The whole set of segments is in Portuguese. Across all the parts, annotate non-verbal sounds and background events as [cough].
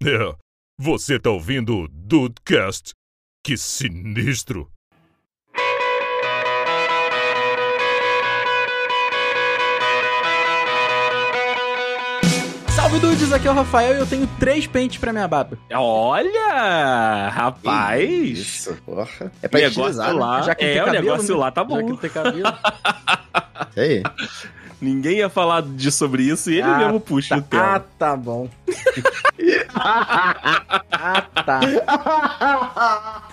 É, você tá ouvindo o Dudecast? Que sinistro! Salve dudes, aqui é o Rafael e eu tenho três pentes pra minha barba. Olha, rapaz. Isso, porra. É pra negócio né? lá. Já que é, tem o cabelo, negócio né? lá tá Já que não bom. tem cabelo. [laughs] Isso aí. Ninguém ia falar de sobre isso e ele Ah, mesmo puxa o tema. ah, tá bom. [laughs] ah, tá. [laughs]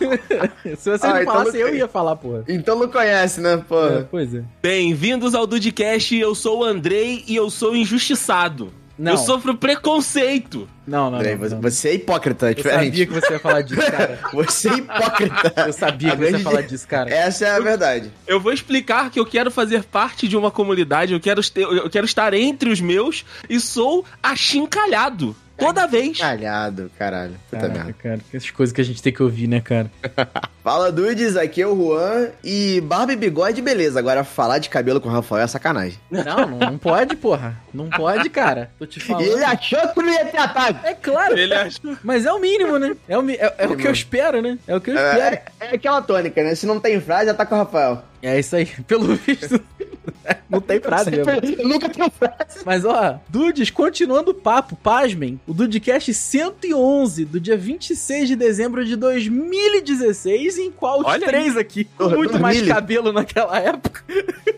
Se você Ah, não então falasse, não eu ia falar, porra. Então não conhece, né, É, porra? pois é. Bem-vindos ao Dudcast, eu sou o Andrei e eu sou injustiçado. Não. Eu sofro preconceito. Não, não, Peraí, não, você, não. você é hipócrita, é Eu sabia diferente. que você ia falar disso, cara. [laughs] Você é hipócrita. Eu sabia que A você ia falar disso, cara. Essa é a verdade. Eu vou explicar que eu quero fazer parte de uma comunidade, eu quero, eu quero estar entre os meus e sou achincalhado. Toda vez. Calhado, caralho. Puta Caraca, merda. cara, essas coisas que a gente tem que ouvir, né, cara? [laughs] Fala, dudes, aqui é o Juan e barba e bigode, beleza. Agora falar de cabelo com o Rafael é sacanagem. Não, não, não pode, porra. Não pode, cara. Tô te [laughs] E falando. ele achou que não ia ter ataque. É claro. Ele achou. Mas é o mínimo, né? É o, é, é o que eu espero, né? É o que eu espero. É, é aquela tônica, né? Se não tem frase, ataca o Rafael. É, isso aí. [laughs] Pelo visto, [laughs] não tem frase mesmo. [laughs] Nunca tem frase. Mas ó, Dudes, continuando o papo, pasmem, o Dudecast 111, do dia 26 de dezembro de 2016, em qual os Olha três aqui, com muito mais 2000. cabelo naquela época. [laughs]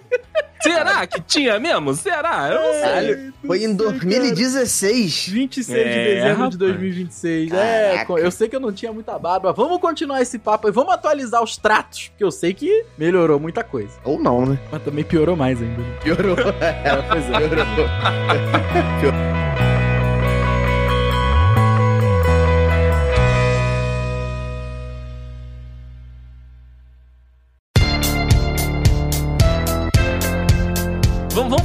Será que tinha mesmo? Será? Eu não sei. Caralho, foi em 2016. 26 É, de dezembro rapaz. de 2026. É, Caraca. co- eu sei que eu não tinha muita barba. Vamos continuar esse papo e vamos atualizar os tratos, porque eu sei que melhorou muita coisa. Ou não, né? Mas também piorou mais ainda. Piorou. É, pois é. Piorou. [laughs] Vamos,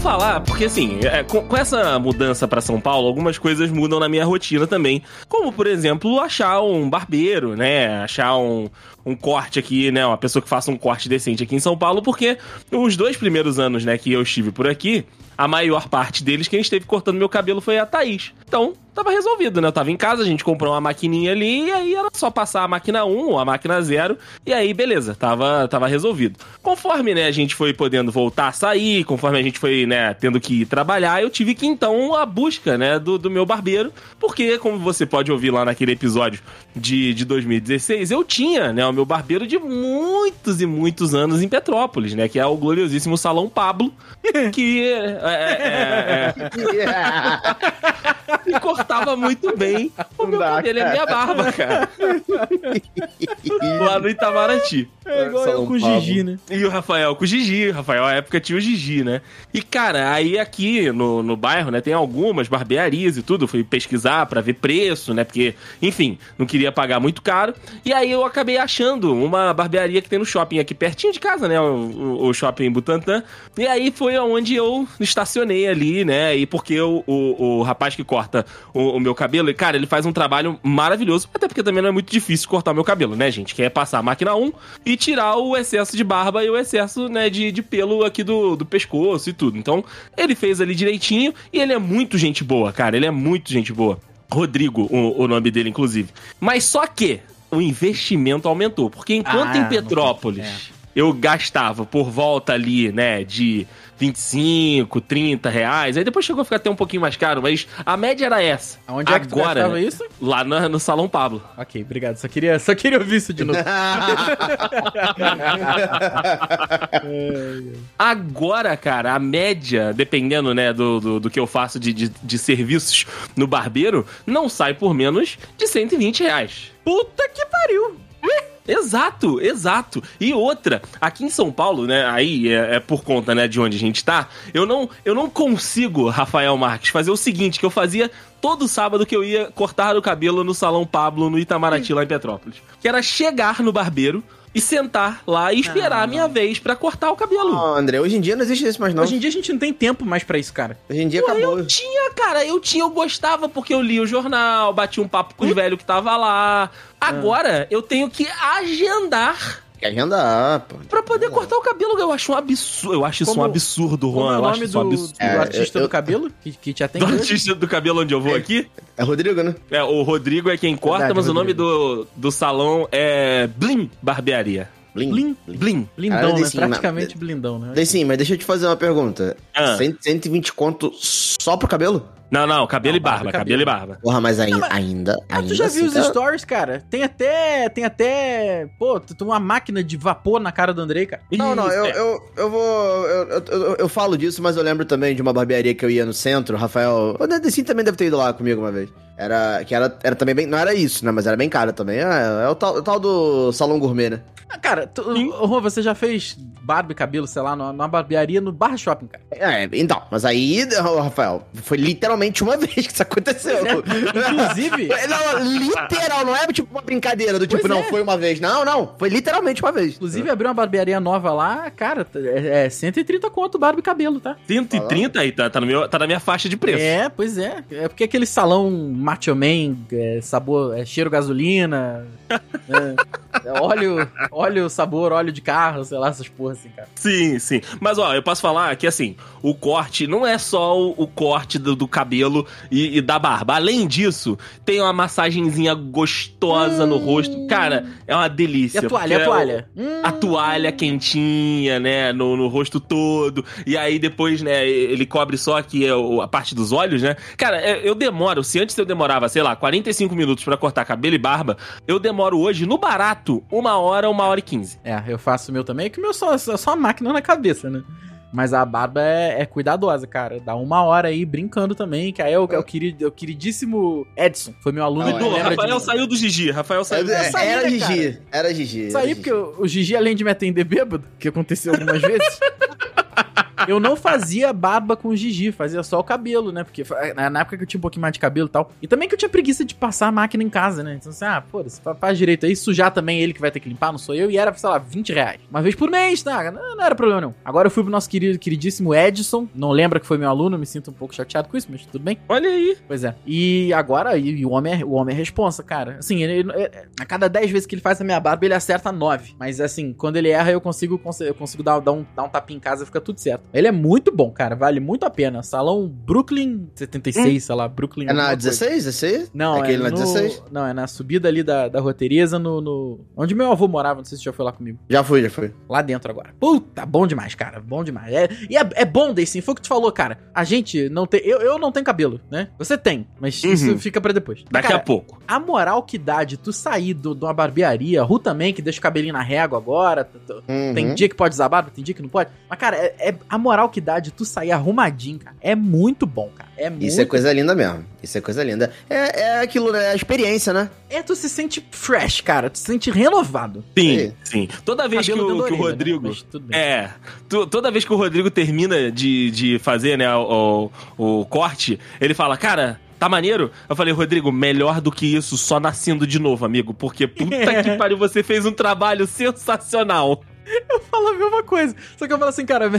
falar, porque assim, é, com, com essa mudança pra São Paulo, algumas coisas mudam na minha rotina também. Como, por exemplo, achar um barbeiro, né? Achar um, um corte aqui, né? Uma pessoa que faça um corte decente aqui em São Paulo, porque os dois primeiros anos, né, que eu estive por aqui, a maior parte deles, quem esteve cortando meu cabelo foi a Thaís. Então, tava resolvido, né? Eu tava em casa, a gente comprou uma maquininha ali, e aí era só passar a máquina 1 ou a máquina 0, e aí beleza, tava, tava resolvido. Conforme, né, a gente foi podendo voltar a sair, conforme a gente foi, né, tendo que trabalhar, eu tive que então a busca, né, do, do meu barbeiro, porque, como você pode ouvir lá naquele episódio de, de 2016, eu tinha, né, o meu barbeiro de muitos e muitos anos em Petrópolis, né, que é o gloriosíssimo Salão Pablo, [laughs] que é, é, é, é, e cortava muito bem o meu dá, cabelo e a minha barba, cara. Lá no Itamaraty. É igual eu São com o. Gigi, né? E o Rafael com o Gigi. O Rafael, na época, tinha o Gigi, né? E, cara, aí aqui no, no bairro, né, tem algumas barbearias e tudo. Eu fui pesquisar pra ver preço, né? Porque, enfim, não queria pagar muito caro. E aí eu acabei achando uma barbearia que tem no shopping aqui pertinho de casa, né? O, o, shopping Butantã. E aí foi onde eu estacionei ali, né? E porque o, o, rapaz que corta o, o meu cabelo, cara, ele faz um trabalho maravilhoso. Até porque também não é muito difícil cortar o meu cabelo, né, gente? Que é passar a máquina 1 e tirar o excesso de barba e o excesso, né, de, de pelo aqui do, do pescoço e tudo. Então, ele fez ali direitinho e ele é muito gente boa, cara. Ele é muito gente boa. Rodrigo, o, o nome dele, inclusive. Mas só que o investimento aumentou. Porque enquanto Ah, em Petrópolis tem- eu gastava por volta ali, né, de 25, 30 reais. Aí depois chegou a ficar até um pouquinho mais caro, mas a média era essa. Aonde é que tu Agora, isso? Lá no, no Salão Pablo. Ok, obrigado. Só queria, só queria ouvir isso de novo. [laughs] Agora, cara, a média, dependendo, né, do, do, do que eu faço de, de, de serviços no barbeiro, não sai por menos de 120 reais. Puta que pariu! Exato, exato. E outra, aqui em São Paulo, né, aí é, é por conta, né, de onde a gente tá, eu não, eu não consigo, Rafael Marques, fazer o seguinte, que eu fazia todo sábado que eu ia cortar o cabelo no Salão Pablo, no Itamaraty, lá em Petrópolis. Que era chegar no barbeiro e sentar lá e esperar a minha vez pra cortar o cabelo. Não, André, hoje em dia não existe isso mais, não. Hoje em dia a gente não tem tempo mais pra isso, cara. Hoje em dia Pô, acabou. eu tinha, cara, eu tinha, eu gostava porque eu lia o jornal, batia um papo com os velhos que tava lá. Agora eu tenho que agendar que agendar, pô. Pra poder cortar o cabelo, eu acho um absurdo. Eu acho isso Como- um absurdo, Como Juan. é o eu acho nome isso um do, absurdo. do É, artista eu- do cabelo que, que te atende Do artista do cabelo onde eu vou aqui? É Rodrigo, né? É, o Rodrigo é quem corta, Verdade, mas o nome Rodrigo. do, do salão é Blim Barbearia. Blim. Blim. Blim. Blindão, Cara, né? desse- Praticamente blindão, né? Sim, mas deixa eu te fazer uma pergunta. Ah. 100, 120 conto só pro cabelo? Não, não, cabelo Não, e barba, barba e cabelo e cabelo. barba. Porra, mas ainda. ainda, Ah, ainda tu já assim, viu os tá- stories, cara? Tem até. Tem até. Pô, tu tem uma máquina de vapor na cara do Andrei, cara. Não, não, eu, é. eu, eu vou. Eu, eu, eu- eu falo disso, mas eu lembro também de uma barbearia que eu ia no centro, Rafael. O Dedecinho também deve ter ido lá comigo uma vez. Era. Que era, era também bem. Não era isso, né? Mas era bem caro também. É, é o, tal, o tal do salão gourmet, né? Ah, cara, tu, Sim. ô, Juan, você já fez barba e cabelo, sei lá, numa, numa barbearia no Barra Shopping, cara. É, então, mas aí, ô, Rafael, foi literalmente uma [laughs] vez que isso aconteceu. Inclusive. Não, literal, não é tipo uma brincadeira do tipo, Pois não, é. foi uma vez. Não, não, foi literalmente uma vez. Inclusive, abriu uma barbearia nova lá, cara, é, é 130 conto barba e cabelo, tá? 130 aí, tá, tá, no meu, tá na minha faixa de preço. É, pois é. É porque aquele salão macho man, é, sabor, é, cheiro gasolina, é, é óleo, óleo, sabor, óleo de carro, sei lá, essas porra assim, cara. Sim, sim. Mas ó, eu posso falar que assim, o corte não é só o, o corte do, do cabelo e, e da barba. Além disso, tem uma massagenzinha gostosa no rosto. Cara, é uma E delícia. a toalha, a é o- toalha? Hum, a toalha quentinha, né, no, no rosto todo, e aí depois, né, ele cobre só aqui é, a parte dos olhos, né? Cara, é, eu demoro, se antes eu demorava, sei lá, 45 minutos pra cortar cabelo e barba, eu demoro hoje, no barato, uma hora, uma hora e quinze. É, eu faço o meu também, que o meu é só, só, máquina na cabeça, né? Mas a barba é, é cuidadosa, cara. Dá uma hora aí brincando também, que aí é o, é o, querido, é o queridíssimo Edson. Foi meu aluno, Não, é, Rafael de... saiu do Gigi, Rafael saiu do É, saí, era né, Gigi, era Gigi. Isso era aí, Gigi. porque o, o Gigi, além de me atender bêbado, que aconteceu algumas vezes, [laughs] eu não fazia barba com o Gigi, fazia só o cabelo, né? Porque na época que eu tinha um pouquinho mais de cabelo e tal. E também que eu tinha preguiça de passar a máquina em casa, né? Então assim, ah, fa- faz direito aí, sujar também ele que vai ter que limpar, não sou eu. E era, sei lá, 20 reais. Uma vez por mês, tá? Não, não era problema não. Agora eu fui pro nosso querido, queridíssimo Edson, não lembra que foi meu aluno, me sinto um pouco chateado com isso, mas tudo bem. Olha aí. Pois é. E agora, e, o, homem é, o homem é responsa, cara. Assim, ele, ele- a cada 10 vezes que ele faz a minha barba, ele acerta 9. Mas assim, quando ele erra, eu consigo, eu consigo dar, dar um, dar um tapinha em casa e fica tudo certo. Ele é muito bom, cara. Vale muito a pena. Salão Brooklyn 76, sei lá, Brooklyn. É na alguma coisa. 16, 16? Não, é Aquele na no, 16? Não, é na subida ali da, da Roteiriza, no, no- Onde meu avô morava, não sei se você já foi lá comigo. Já fui, já fui. Lá dentro agora. Puta, bom demais, cara. Bom demais. É, e é, é bom, Daisy, foi o que tu falou, cara. A gente não tem. Eu, eu não tenho cabelo, né? Você tem, mas Uhum. isso fica pra depois. Daqui Cara, a pouco. a moral que dá de tu sair do- de uma barbearia, Ru também, que deixa o cabelinho na régua agora. Uhum. Tem dia que pode usar barba, tem dia que não pode. Mas, cara, é, é- a moral que dá de tu sair arrumadinho, cara, é muito bom, cara. É muito. Isso é coisa linda mesmo. Isso é coisa linda. É, é aquilo, né? É a experiência, né? É, tu se sente fresh, cara. Tu se sente renovado. Sim, Sim. sim. Toda vez que o, dando que o orelha, né? Rodrigo. Bem. É. tu- toda vez que o Rodrigo termina de, de fazer, né, o, o, o corte, ele fala, cara. Tá maneiro? Eu falei, Rodrigo, melhor do que isso, só nascendo de novo, amigo. Porque puta [laughs] que pariu, você fez um trabalho sensacional. Eu falo a mesma coisa. Só que eu falo assim, cara.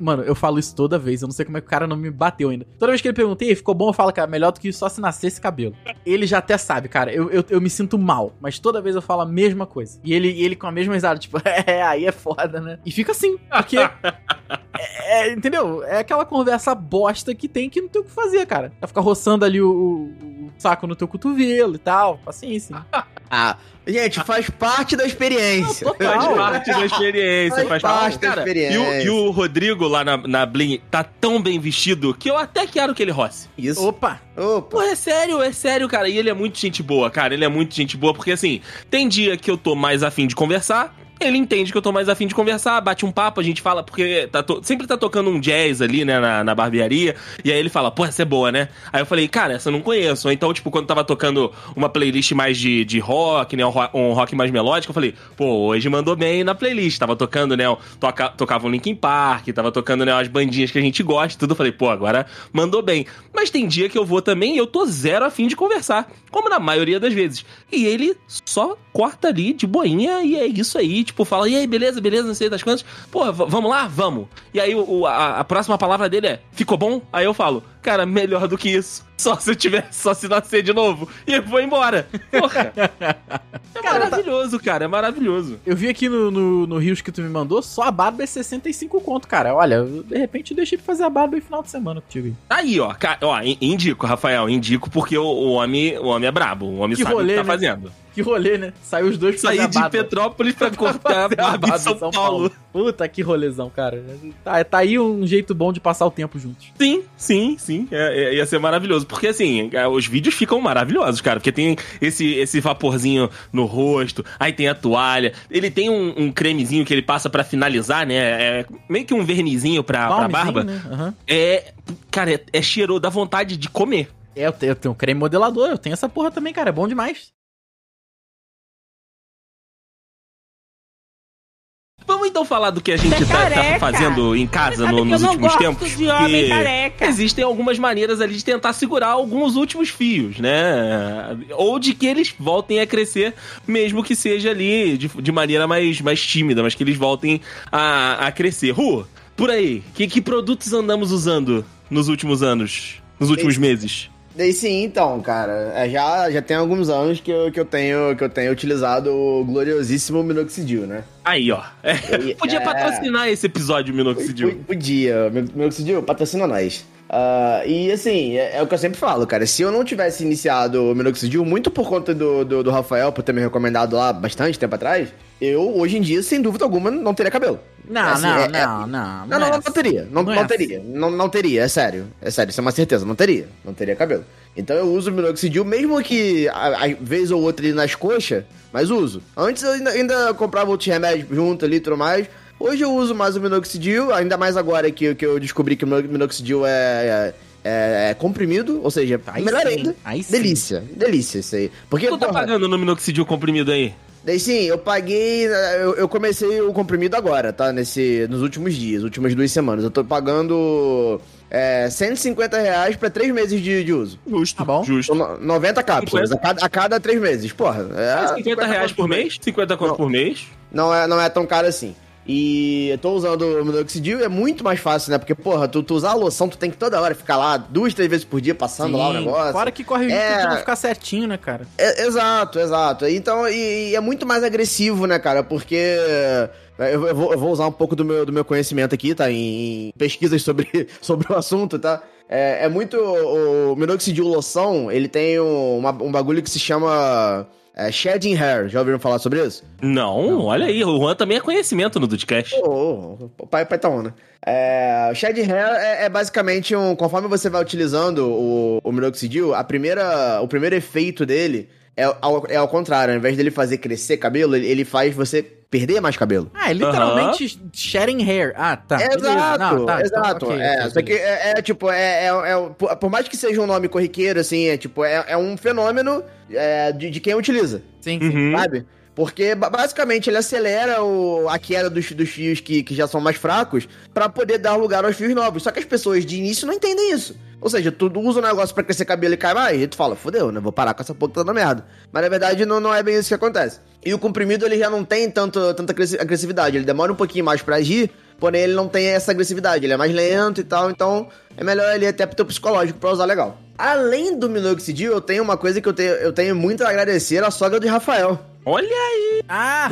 Mano, eu falo isso toda vez. Eu não sei como é que o cara não me bateu ainda. Toda vez que ele pergunta, "Ei, ficou bom, eu falo, cara, melhor do que só se nascer esse cabelo. Ele já até sabe, cara. Eu, eu, eu me sinto mal. Mas toda vez eu falo a mesma coisa. E ele, ele com a mesma risada, tipo, [laughs] é, aí é foda, né? E fica assim, porque. [laughs] é, é, entendeu? É aquela conversa bosta que tem que não tem o que fazer, cara. Vai ficar roçando ali o, o- o saco no teu cotovelo e tal. Paciência. [laughs] Ah, gente, faz parte da experiência. Não. Faz parte da [laughs] experiência, Faz faz, parte da Cara, experiência. E o, e o Rodrigo lá na, na Blin tá tão bem vestido que eu até quero que ele roce. Isso. Opa! Opa. Pô, é sério, é sério, cara. E ele é muito gente boa, cara. Ele é muito gente boa, porque assim, tem dia que eu tô mais afim de conversar. Ele entende que eu tô mais afim de conversar, bate um papo, a gente fala, porque tá to- sempre tá tocando um jazz ali, né, na, na barbearia. E aí ele fala, pô, essa é boa, né? Aí eu falei, cara, essa eu não conheço. Ou então, tipo, quando tava tocando uma playlist mais de, de rock, né, um ro- rock mais melódico, eu falei, pô, hoje mandou bem na playlist. Tava tocando, né, toca, tocava um Linkin Park, tava tocando, né, umas bandinhas que a gente gosta tudo. Eu falei, pô, agora mandou bem. Mas tem dia que eu vou também e eu tô zero afim de conversar, como na maioria das vezes. E ele só corta ali de boinha e é isso aí. Tipo, fala, e aí, beleza, beleza, não sei das quantas. Pô, vamos lá? Vamos. E aí o- a, a próxima palavra dele é, ficou bom? Aí eu falo, Cara, melhor do que isso. Só se eu tivesse, só se nascer de novo. E eu vou embora. Porra. É Cara, maravilhoso, cara. É maravilhoso. Eu vi aqui no, no, no Rios que tu me mandou, só a barba é 65 conto, cara. Olha, eu, de repente eu deixei de fazer a barba em final de semana contigo aí. Tá Aí, ó. Ó, in- indico, Rafael. Indico porque o, o homem, o homem é brabo. O homem Que sabe rolê, o que tá né? fazendo. Que rolê, né? Saiu os dois pra Saí de barba. Petrópolis pra [laughs] cortar a barba em São, Paulo. Puta, que rolezão, cara. Tá, tá aí um jeito bom de passar o tempo juntos. Sim, sim, sim. É, é- ia ser maravilhoso. Porque, assim, é, os vídeos ficam maravilhosos, cara. Porque tem esse, esse vaporzinho no rosto, aí tem a toalha. Ele tem um, um cremezinho que ele passa pra finalizar, né? É meio que um vernizinho pra, pra barba. Né? Aham. É. Cara, é, é cheiroso, dá vontade de comer. É, eu tenho, eu tenho creme modelador, eu tenho essa porra também, cara. É bom demais. Vamos então falar do que a gente é tá, tá fazendo em casa [laughs] no- nos últimos tempos? de homem careca. Existem algumas maneiras ali de tentar segurar alguns últimos fios, né? Ou de que eles voltem a crescer, mesmo que seja ali de, de maneira mais, mais tímida, mas que eles voltem a, a crescer. Ru, por aí, que, que produtos andamos usando nos últimos anos? Nos últimos meses? Daí sim, então, cara. é, já, já tem alguns anos que eu, que, eu tenho, que eu tenho utilizado o gloriosíssimo minoxidil, né? Aí, ó. É, [laughs] podia é. patrocinar esse episódio, Minoxidil. Podia. Min- Minoxidil, patrocina nós. Ah, e assim, é, é o que eu sempre falo, cara. Se eu não tivesse iniciado o Minoxidil, muito por conta do, do, do Rafael, por ter me recomendado lá bastante tempo atrás, eu, hoje em dia, sem dúvida alguma, não teria cabelo. Não, Assim, não, é- não, não. Não, não, é não, não assim. teria. Não, Não não, é teria. Não, não teria, é sério. É sério, isso é uma certeza. Não teria. Não teria cabelo. Então eu uso o minoxidil, mesmo que a, a vez ou outra ali nas coxas, mas uso. Antes eu ainda, ainda comprava outros remédios junto ali e tudo mais. Hoje eu uso mais o minoxidil, ainda mais agora que, que eu descobri que o mino- minoxidil é, é, é comprimido, ou seja, Aí melhor sim, ainda. aí sim. Delícia, delícia isso aí. Porque, Tu tá porra, pagando no Minoxidil comprimido aí? Daí sim, eu paguei. Eu, eu comecei o comprimido agora, tá? Nesse, nos últimos dias, últimas duas semanas. Eu tô pagando é, 150 reais pra três meses de, de uso. Justo. Tá bom. Justo. São no- 90 cápsulas a cada, a cada três meses. Porra, é. 50 reais por mês? 50 conto por mês? Não é, não é tão caro assim. E eu tô usando o minoxidil e é muito mais fácil, né? Porque, porra, tu, tu usar a loção, tu tem que toda hora ficar lá duas, três vezes por dia passando lá o Sim, negócio. Fora que corre o risco É. de não ficar certinho, né, cara? É, exato, exato. Então, e, e é muito mais agressivo, né, cara? Porque é, eu, vou, eu vou usar um pouco do meu, do meu conhecimento aqui, tá? Em, pesquisas sobre, [laughs] sobre o assunto, tá? É, é muito. O minoxidil loção, ele tem um, uma- um bagulho que se chama é, shedding hair. Já ouviram falar sobre isso? Não, olha aí, o Juan também é conhecimento no Dudcast. Ô, ô, o pai, pai tá on, né? É, o Shed Hair é, é basicamente um. Conforme você vai utilizando o, o minoxidil, a primeira, o primeiro efeito dele é ao, é ao contrário. Ao invés dele fazer crescer cabelo, ele, ele faz você perder mais cabelo. Ah, é literalmente sharing hair. Ah, tá. exato, Não, tá, então, exato. ok, é, ok, só que é, é, tipo, é, é, é- por, mais que seja um nome corriqueiro, assim, é tipo, é, é um fenômeno é, de, de quem utiliza. Sim, sim. Uhum. sabe? Porque ba- basicamente ele acelera o, a queda dos, dos fios que, que já são mais fracos pra poder dar lugar aos fios novos. Só que as pessoas de início não entendem isso. Ou seja, tu usa um negócio pra crescer cabelo e cai mais, e tu fala, fodeu, né? Vou parar com essa porra que tá dando merda. Mas na verdade não, não é bem isso que acontece. E o comprimido ele já não tem tanto, tanta agressi- agressividade, ele demora um pouquinho mais pra agir, porém ele não tem essa agressividade, ele é mais lento e tal, então é melhor ali até pro teu psicológico pra usar legal. Além do minoxidil, eu tenho uma coisa que eu tenho, eu tenho muito a agradecer à sogra de Rafael Olha aí. Ah!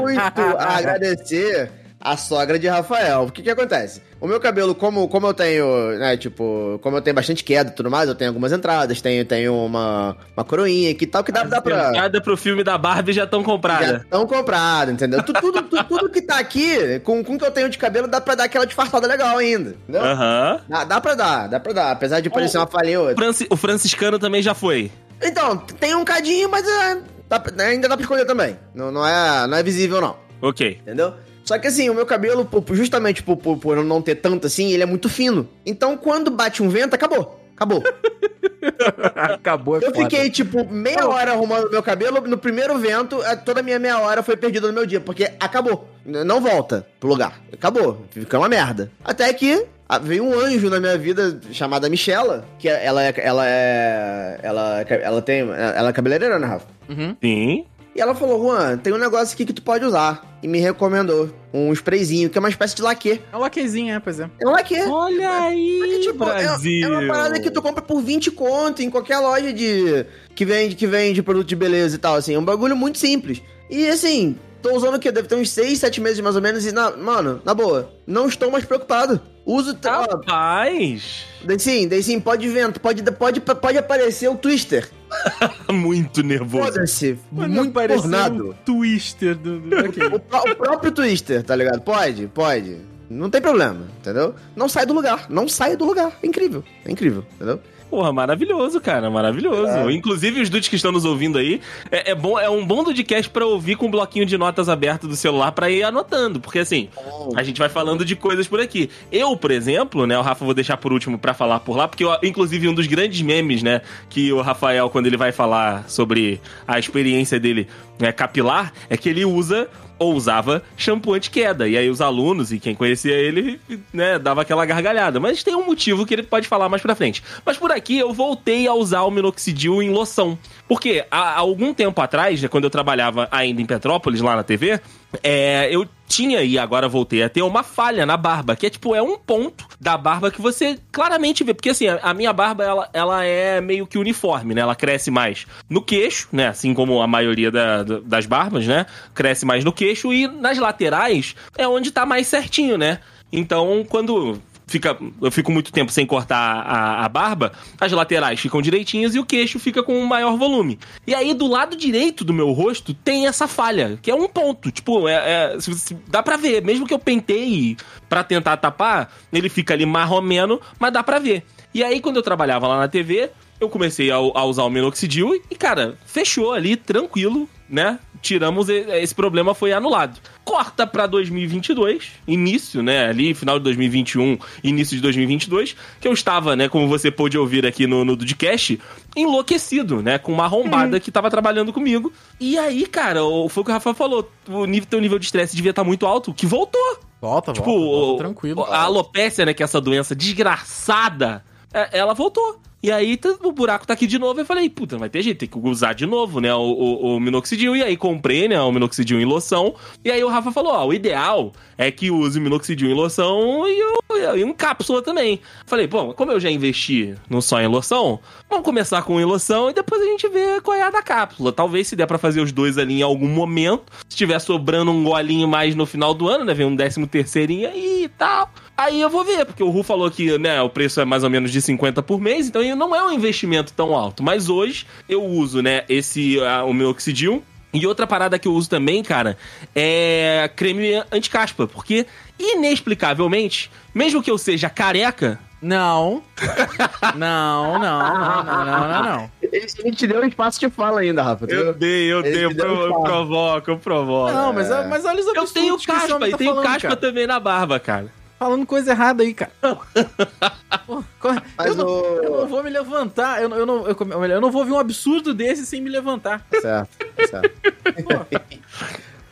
muito [laughs] a agradecer a sogra de Rafael. O que que acontece? O meu cabelo, como, como eu tenho, né, tipo, como eu tenho bastante queda e tudo mais, eu tenho algumas entradas, tenho, tenho uma, uma coroinha aqui e tal, que dá, dá pra... Nada pro filme da Barbie já estão Já compradas. estão compradas, entendeu? Tu- tudo, tu- tudo que tá aqui, com, o que eu tenho de cabelo, dá pra dar aquela disfarçada legal ainda, entendeu? Aham. Dá, dá pra dar, dá pra dar, apesar de parecer uma O outra. Franci- O franciscano também já foi. Então, tem um cadinho, mas é, dá pra- ainda dá pra escolher também. Não, não, é, não é visível, não. Ok. Entendeu? Só que assim, o meu cabelo, justamente por, por, por eu não ter tanto assim, ele é muito fino. Então, quando bate um vento, acabou. Acabou. [laughs] Acabou, é Eu foda. fiquei, tipo, meia hora arrumando meu cabelo. No primeiro vento, toda a minha meia hora foi perdida no meu dia. Porque acabou. Não volta pro lugar. Acabou. Fica uma merda. Até que veio um anjo na minha vida chamada Michela. Que é- ela é. Ela é. Ela, ela tem. Ela é cabeleireira, né, Rafa? Uhum. Sim. E ela falou, Juan, tem um negócio aqui que tu pode usar. E me recomendou um sprayzinho, que é uma espécie de laque. É um laquezinho, é, pois é. É um laque. Olha aí, Porque, tipo, é- Brasil. É, uma parada que tu compra por 20 conto em qualquer loja de. que vende, que vende produto de beleza e tal, assim. É um bagulho muito simples. E assim, tô usando o quê? Deve ter uns 6, 7 meses mais ou menos. E, na, mano, na boa, não estou mais preocupado. Uso. Ó, Rapaz, Daí sim, daí sim, pode vento, pode, pode, pode aparecer o Twister. [laughs] muito nervoso. Foda-se. Muito tornado. um twister do... do... ok. O, pró- o próprio Twister, tá ligado? Pode, pode. Não tem problema, entendeu? Não sai do lugar, não sai do lugar. É incrível, é incrível, entendeu? Porra, maravilhoso, cara, maravilhoso. Inclusive, os dudes que estão nos ouvindo aí, é, é bom, é um bom podcast pra ouvir com um bloquinho de notas aberto do celular pra ir anotando, porque assim, a gente vai falando de coisas por aqui. Eu, por exemplo, né, o Rafa vou deixar por último pra falar por lá, porque eu, inclusive um dos grandes memes, né, que o Rafael quando ele vai falar sobre a experiência dele né, capilar, é que ele usa ou usava shampoo anti-queda. E aí os alunos e quem conhecia ele, né, dava aquela gargalhada. Mas tem um motivo que ele pode falar mais pra frente. Mas por aqui eu voltei a usar o minoxidil em loção. Porque há, algum tempo atrás, né, quando eu trabalhava ainda em Petrópolis, lá na TV, é, eu tinha e agora voltei a ter uma falha na barba, que é tipo, é um ponto da barba que você claramente vê. Porque assim, a, minha barba, ela, ela é meio que uniforme, né? Ela cresce mais no queixo, né? Assim como a maioria da- das barbas, né? Cresce mais no queixo e nas laterais é onde tá mais certinho, né? Então, quando fica, eu fico muito tempo sem cortar a, a barba, as laterais ficam direitinhas e o queixo fica com um maior volume. E aí, do lado direito do meu rosto, tem essa falha, que é um ponto. Tipo, é, é- se você- dá pra ver. Mesmo que eu penteie pra tentar tapar, ele fica ali marromeno, mas dá pra ver. E aí, quando eu trabalhava lá na TV, eu comecei a, a usar o minoxidil e, cara, fechou ali, tranquilo, né? Tiramos, esse problema foi anulado. Corta pra 2022, início, né? Ali, final de 2021, início de 2022, que eu estava, né, como você pôde ouvir aqui no, no Dudcast, enlouquecido, né? Com uma arrombada que tava trabalhando comigo. E aí, cara, o- foi o que o Rafa falou, o nível, teu nível de estresse devia estar muito alto, que voltou. Volta, Tipo, volta, volta, o- tranquilo. A alopécia, né, que é essa doença desgraçada, é, ela voltou. E aí o buraco tá aqui de novo. Eu falei, puta, não vai ter jeito, tem que usar de novo, né? O, o, o minoxidil. E aí comprei, né? O minoxidil em loção. E aí o Rafa falou: ó, o ideal é que use o minoxidil em loção e, e um cápsula também. Falei, pô, como eu já investi no só em loção, vamos começar com em loção e depois a gente vê qual é a da cápsula. Talvez se der pra fazer os dois ali em algum momento. Se tiver sobrando um golinho mais no final do ano, né? Vem um décimo terceirinho aí e tal. Aí eu vou ver, porque o Ru falou que né, o preço é mais ou menos de 50 por mês, então não é um investimento tão alto. Mas hoje eu uso, né, esse o meu oxidil. E outra parada que eu uso também, cara, é creme anti-caspa, porque inexplicavelmente, mesmo que eu seja careca, Não. [laughs] Não, não, não, não, não, não, não. Ele, te deu um espaço de fala ainda, Rafa. viu? dei, eu Ele dei, eu, pro- eu provoco, eu provoco. Não, mas, mas olha os eu tenho caspa homem e tá tenho falando, caspa cara. também na barba, cara. Falando coisa errada aí, cara. Pô, eu, não, o- eu não vou me levantar. Eu, não- eu, não, eu, como- eu não vou ouvir um absurdo desse sem me levantar. Certo, certo. [laughs]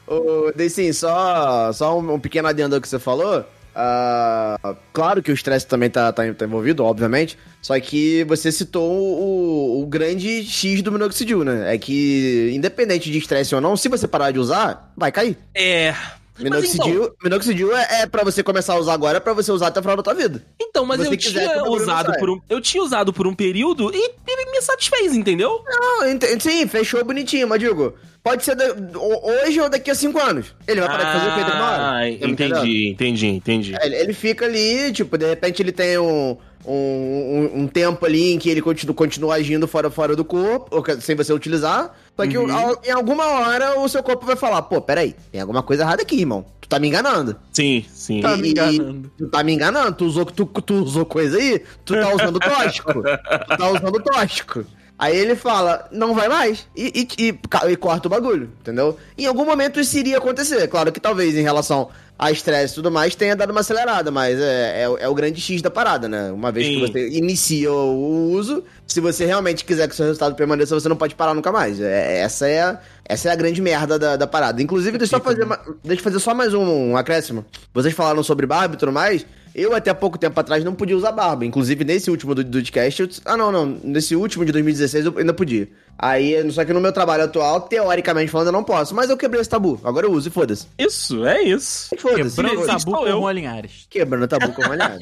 Ô, só, só um, um pequeno adendo ao que você falou. Ah, claro que o estresse também tá, tá, tá envolvido, obviamente. Só que você citou o, o grande X do minoxidil, né? É que, independente de estresse ou não, se você parar de usar, vai cair. É. Minoxidil, minoxidil é, é pra você começar a usar agora, é pra você usar até o final da tua vida. Então, mas eu quiser, tinha usado por um. Eu tinha usado por um período e, e me satisfez, entendeu? Não, ent- sim, fechou bonitinho, mas digo, pode ser ho- hoje ou daqui a cinco anos. Ele vai parar de fazer o que ele demora. Ah, entendi, entendi, entendi. É, Ele, ele fica ali, tipo, de repente ele tem um, um, um, um tempo ali em que ele continua, continua agindo fora, fora do corpo, sem você utilizar. Só que Uhum. ao- em alguma hora o seu corpo vai falar, pô, peraí, tem alguma coisa errada aqui, irmão. Tu tá me enganando. Sim, sim. Tá me enganando. Tu tá me enganando, tu usou, tu, tu usou coisa aí, tu tá usando tóxico. [laughs] tu tá usando tóxico. Aí ele fala, não vai mais. E, e- e e corta o bagulho, entendeu? Em algum momento isso iria acontecer. Claro que talvez em relação a estresse e tudo mais tenha dado uma acelerada, mas é, é, o- é o grande X da parada, né? Uma vez Sim. que você inicia o, uso, se você realmente quiser que o seu resultado permaneça, você não pode parar nunca mais. É- essa, é a, essa é a grande merda da, da parada. Inclusive, deixa eu, só fazer, deixa eu fazer só mais um, um acréscimo. Vocês falaram sobre barba e tudo mais. Eu, até pouco tempo atrás, não podia usar barba. Inclusive, nesse último do, podcast... eu- ah, não, não. Nesse último de 2016, eu ainda podia. Aí, só que no meu trabalho atual, teoricamente falando, eu não posso. Mas eu quebrei esse tabu. Agora eu uso e foda-se. Isso, é isso. Foda-se. Quebrando o Esse tabu com eu. o Linhares. Quebrando o tabu com olhada.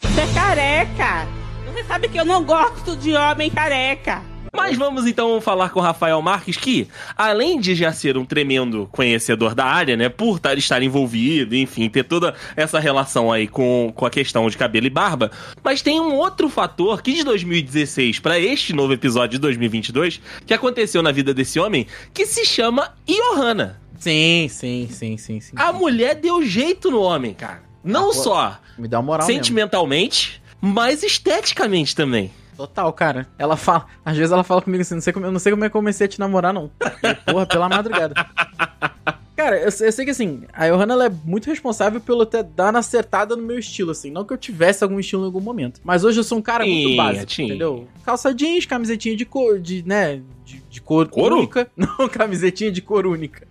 Você é careca. Você sabe que eu não gosto de homem careca. Mas vamos então falar com o Rafael Marques, que, além de já ser um tremendo conhecedor da área, né, por tar- estar envolvido, enfim, ter toda essa relação aí com, com a questão de cabelo e barba, mas tem um outro fator que de 2016 para este novo episódio de 2022, que aconteceu na vida desse homem, que se chama Johanna. Sim, sim, sim, sim, sim. A mulher deu jeito no homem, cara. Não Ah, pô, só Me dá moral mesmo. sentimentalmente, mas esteticamente também. Total, cara. Ela fala. Às vezes ela fala comigo assim, não sei como, eu não sei como é que eu comecei a te namorar, não. E, porra, pela madrugada. [laughs] Cara, eu, eu sei que assim, a Johanna ela é muito responsável pelo ter dado uma acertada no meu estilo, assim. Não que eu tivesse algum estilo em algum momento. Mas hoje eu sou um cara muito Tinha, básico, tinha. entendeu? Calça jeans, camisetinha de cor, de, né, de, de cor Couro? única. [laughs] Não, camisetinha de cor única.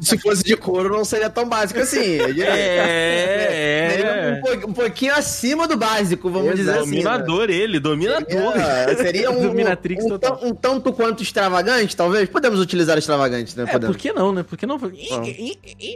Se fosse de couro, não seria tão básico assim. diria. [laughs] É, Seria é. um, po- um pouquinho acima do básico, vamos dizer assim. né? Dominador ele, dominador. É, seria um, [laughs] Dominatrix um, total. um tanto quanto extravagante, talvez? Podemos utilizar extravagante, né? É, Podemos. por que não, né? Por que não?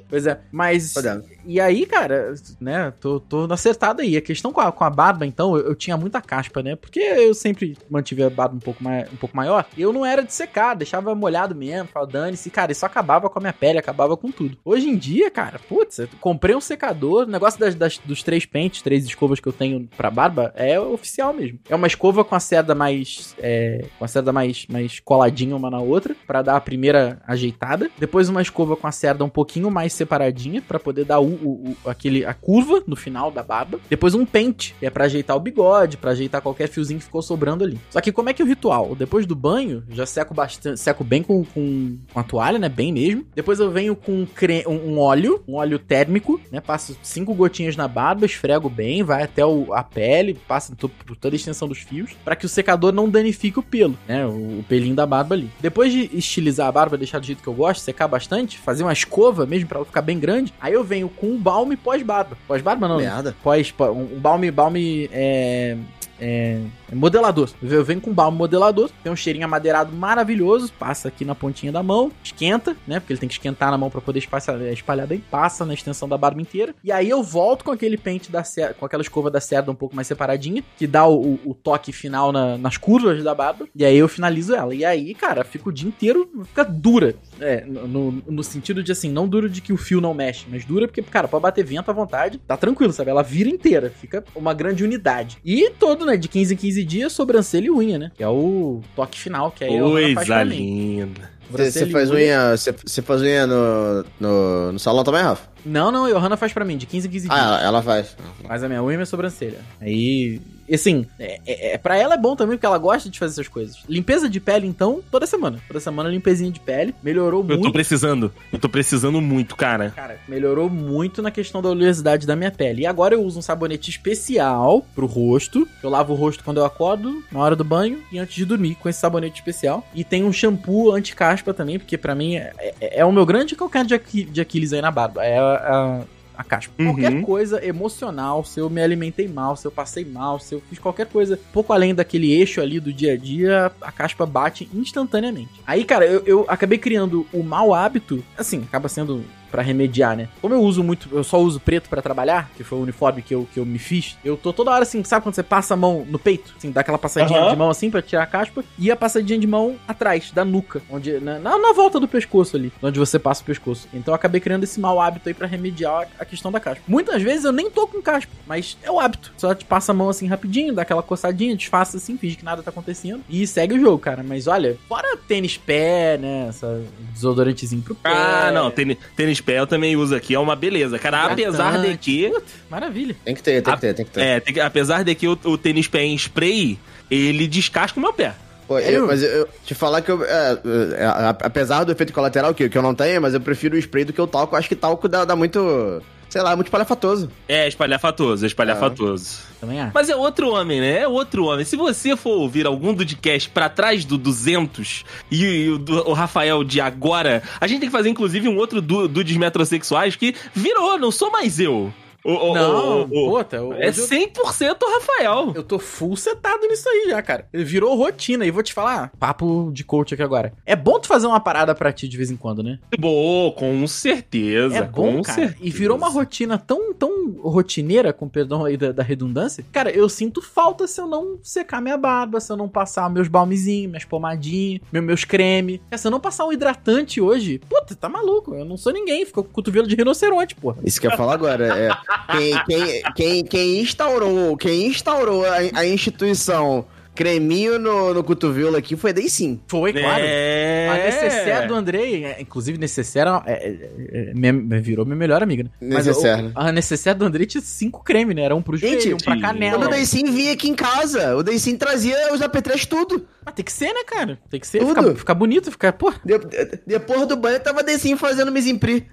Pois é, mas. Podemos. E aí, cara, né, tô, tô acertado aí. A questão com a, com a barba, então, eu, eu tinha muita caspa, né? Porque eu sempre mantive a barba um pouco, mais, um pouco maior. Eu não era de secar, deixava molhado mesmo, falava, dane-se. Cara, isso acabava com a minha pele, acabava com tudo. Hoje em dia, cara, putz, eu comprei um secador. O negócio das, das- dos três pentes, três escovas que eu tenho pra barba, é oficial mesmo. É uma escova com a cerda mais. É, com a cerda mais, mais coladinha uma na outra, pra dar a primeira ajeitada. Depois uma escova com a cerda um pouquinho mais separadinha, pra poder dar o, o- o- aquele, a curva no final da barba. Depois um pente, que é pra ajeitar o bigode, pra ajeitar qualquer fiozinho que ficou sobrando ali. Só que como é que é o ritual? Depois do banho, já seco bastante, seco bem com, com, com a toalha, né? Bem mesmo. Depois eu venho com cre- um, um óleo, um óleo térmico, né? Passo cinco gotinhas na barba, esfrego bem, vai até o- a pele, passa por toda a extensão dos fios, pra que o secador não danifique o pelo, né? O, o pelinho da barba ali. Depois de estilizar a barba, deixar do jeito que eu gosto, secar bastante, fazer uma escova mesmo pra ela ficar bem grande, aí eu venho com um balme pós-barba. Pós-barba não, Merda. pós, um um balme, balme é, é, é modelador. Eu venho com balme modelador, tem um cheirinho amadeirado maravilhoso, passa aqui na pontinha da mão, esquenta, né? Porque ele tem que esquentar na mão pra poder espalhar, espalhar bem, passa na extensão da barba inteira. E aí eu volto com aquele pente da cerda, com aquela escova da cerda um pouco mais separadinha, que dá o, o- toque final na- nas curvas da barba. E aí eu finalizo ela. E aí, cara, fica o dia inteiro, fica dura. É, no, no- no sentido de assim, não dura de que o fio não mexe, mas dura porque, cara, pode bater vento à vontade, tá tranquilo, sabe? Ela vira inteira, fica uma grande unidade. E todo, né, de 15 em 15 dias, sobrancelha e unha, né? Que é o toque final, que aí a Johanna faz Coisa pra linda. Você, faz unha. Você, você faz unha no, no, no salão também, Rafa? Não, não, a Johanna faz pra mim, de 15 em 15 dias. Ah, ela, faz. Faz a minha unha e minha sobrancelha. Aí, e assim, é, é, é- pra ela é bom também, porque ela gosta de fazer essas coisas. Limpeza de pele, então, toda semana. Toda semana, limpezinha de pele. Melhorou Eu tô muito. precisando. Eu tô precisando muito, cara. Cara, melhorou muito na questão da oleosidade da minha pele. E agora eu uso um sabonete especial pro rosto. Eu lavo o rosto quando eu acordo, na hora do banho e antes de dormir com esse sabonete especial. E tem um shampoo anti-caspa também, porque pra mim é, é- é o meu grande calcanhar de, Aqui- de Aquiles aí na barba. É a, a, a caspa. Uhum. Qualquer coisa emocional, se eu me alimentei mal, se eu passei mal, se eu fiz qualquer coisa pouco além daquele eixo ali do dia a dia, a caspa bate instantaneamente. Aí, cara, eu, eu acabei criando o mau hábito, assim, acaba sendo pra remediar, né? Como eu uso muito, eu só uso preto pra trabalhar, que foi o uniforme que eu, que eu me fiz, eu tô toda hora assim, sabe quando você passa a mão no peito? Assim, dá aquela passadinha Aham. de mão assim pra tirar a caspa, e a passadinha de mão atrás, da nuca, onde na, na, na volta do pescoço ali, onde você passa o pescoço. Então eu acabei criando esse mau hábito aí pra remediar a, a questão da caspa. Muitas vezes eu nem tô com caspa, mas é o hábito. Só te passa a mão assim rapidinho, dá aquela coçadinha, disfarça assim, finge que nada tá acontecendo e segue o jogo, cara. Mas olha, fora tênis pé, né, essa desodorantezinho pro pé. Ah, não, tênis, tênis pé eu também uso aqui, é uma beleza. Cara, apesar de que. Puta, maravilha. Tem que ter, tem A- que ter, tem que ter. É, tem que- apesar de que o, o tênis pé em spray, ele descasca o meu pé. Pô, eu- mas eu, te falar que eu. é, é, apesar do efeito colateral que, que eu não tenho, mas eu prefiro o spray do que o talco. Acho que talco dá, dá muito. Sei lá, é muito palhafatoso. É espalhafatoso, é espalhafatoso. Também acho. Mas é outro homem, né? É outro homem. Se você for ouvir algum Dudcast pra trás do 200 e, e o, do- o Rafael de agora, a gente tem que fazer inclusive um outro Dudes metrosexuais que virou, não sou mais eu. O, o, Não, o- o- puta, eu- é hoje eu- 100% o Rafael. Eu tô full setado nisso aí já, cara. Ele virou rotina. E vou te falar, papo de coach aqui agora. É bom tu fazer uma parada pra ti de vez em quando, né? Boa, com certeza. É bom, com cara. certeza. E virou uma rotina tão, tão rotineira, com perdão aí da, da redundância. Cara, eu sinto falta se eu não secar minha barba, se eu não passar meus balmezinhos, minhas pomadinhas, meu- meus creme. Cara, se eu não passar um hidratante hoje, puta, tá maluco. Eu não sou ninguém. Ficou com cotovelo de rinoceronte, porra. Isso que eu ia falar agora. É, quem, quem, quem, quem instaurou, quem instaurou a, a instituição creminho no, no cotovelo aqui foi daí sim. Foi, claro. É. A necessaire do Andrei, é, inclusive necessaire é, é, é, virou minha melhor amiga, né? Necessaire, o- né? a necessaire do Andrei tinha cinco cremes, né? Era um pro Gente, joelho, um pra sim. canela. Quando o Daysim vinha aqui em casa, o Daysim trazia os apetrechos tudo. Mas tem que ser, né, cara? Tem que ser, Tudo. ficar, ficar bonito, ficar, pô. De- de- depois do banho, tava Daysim fazendo mise-en-prix.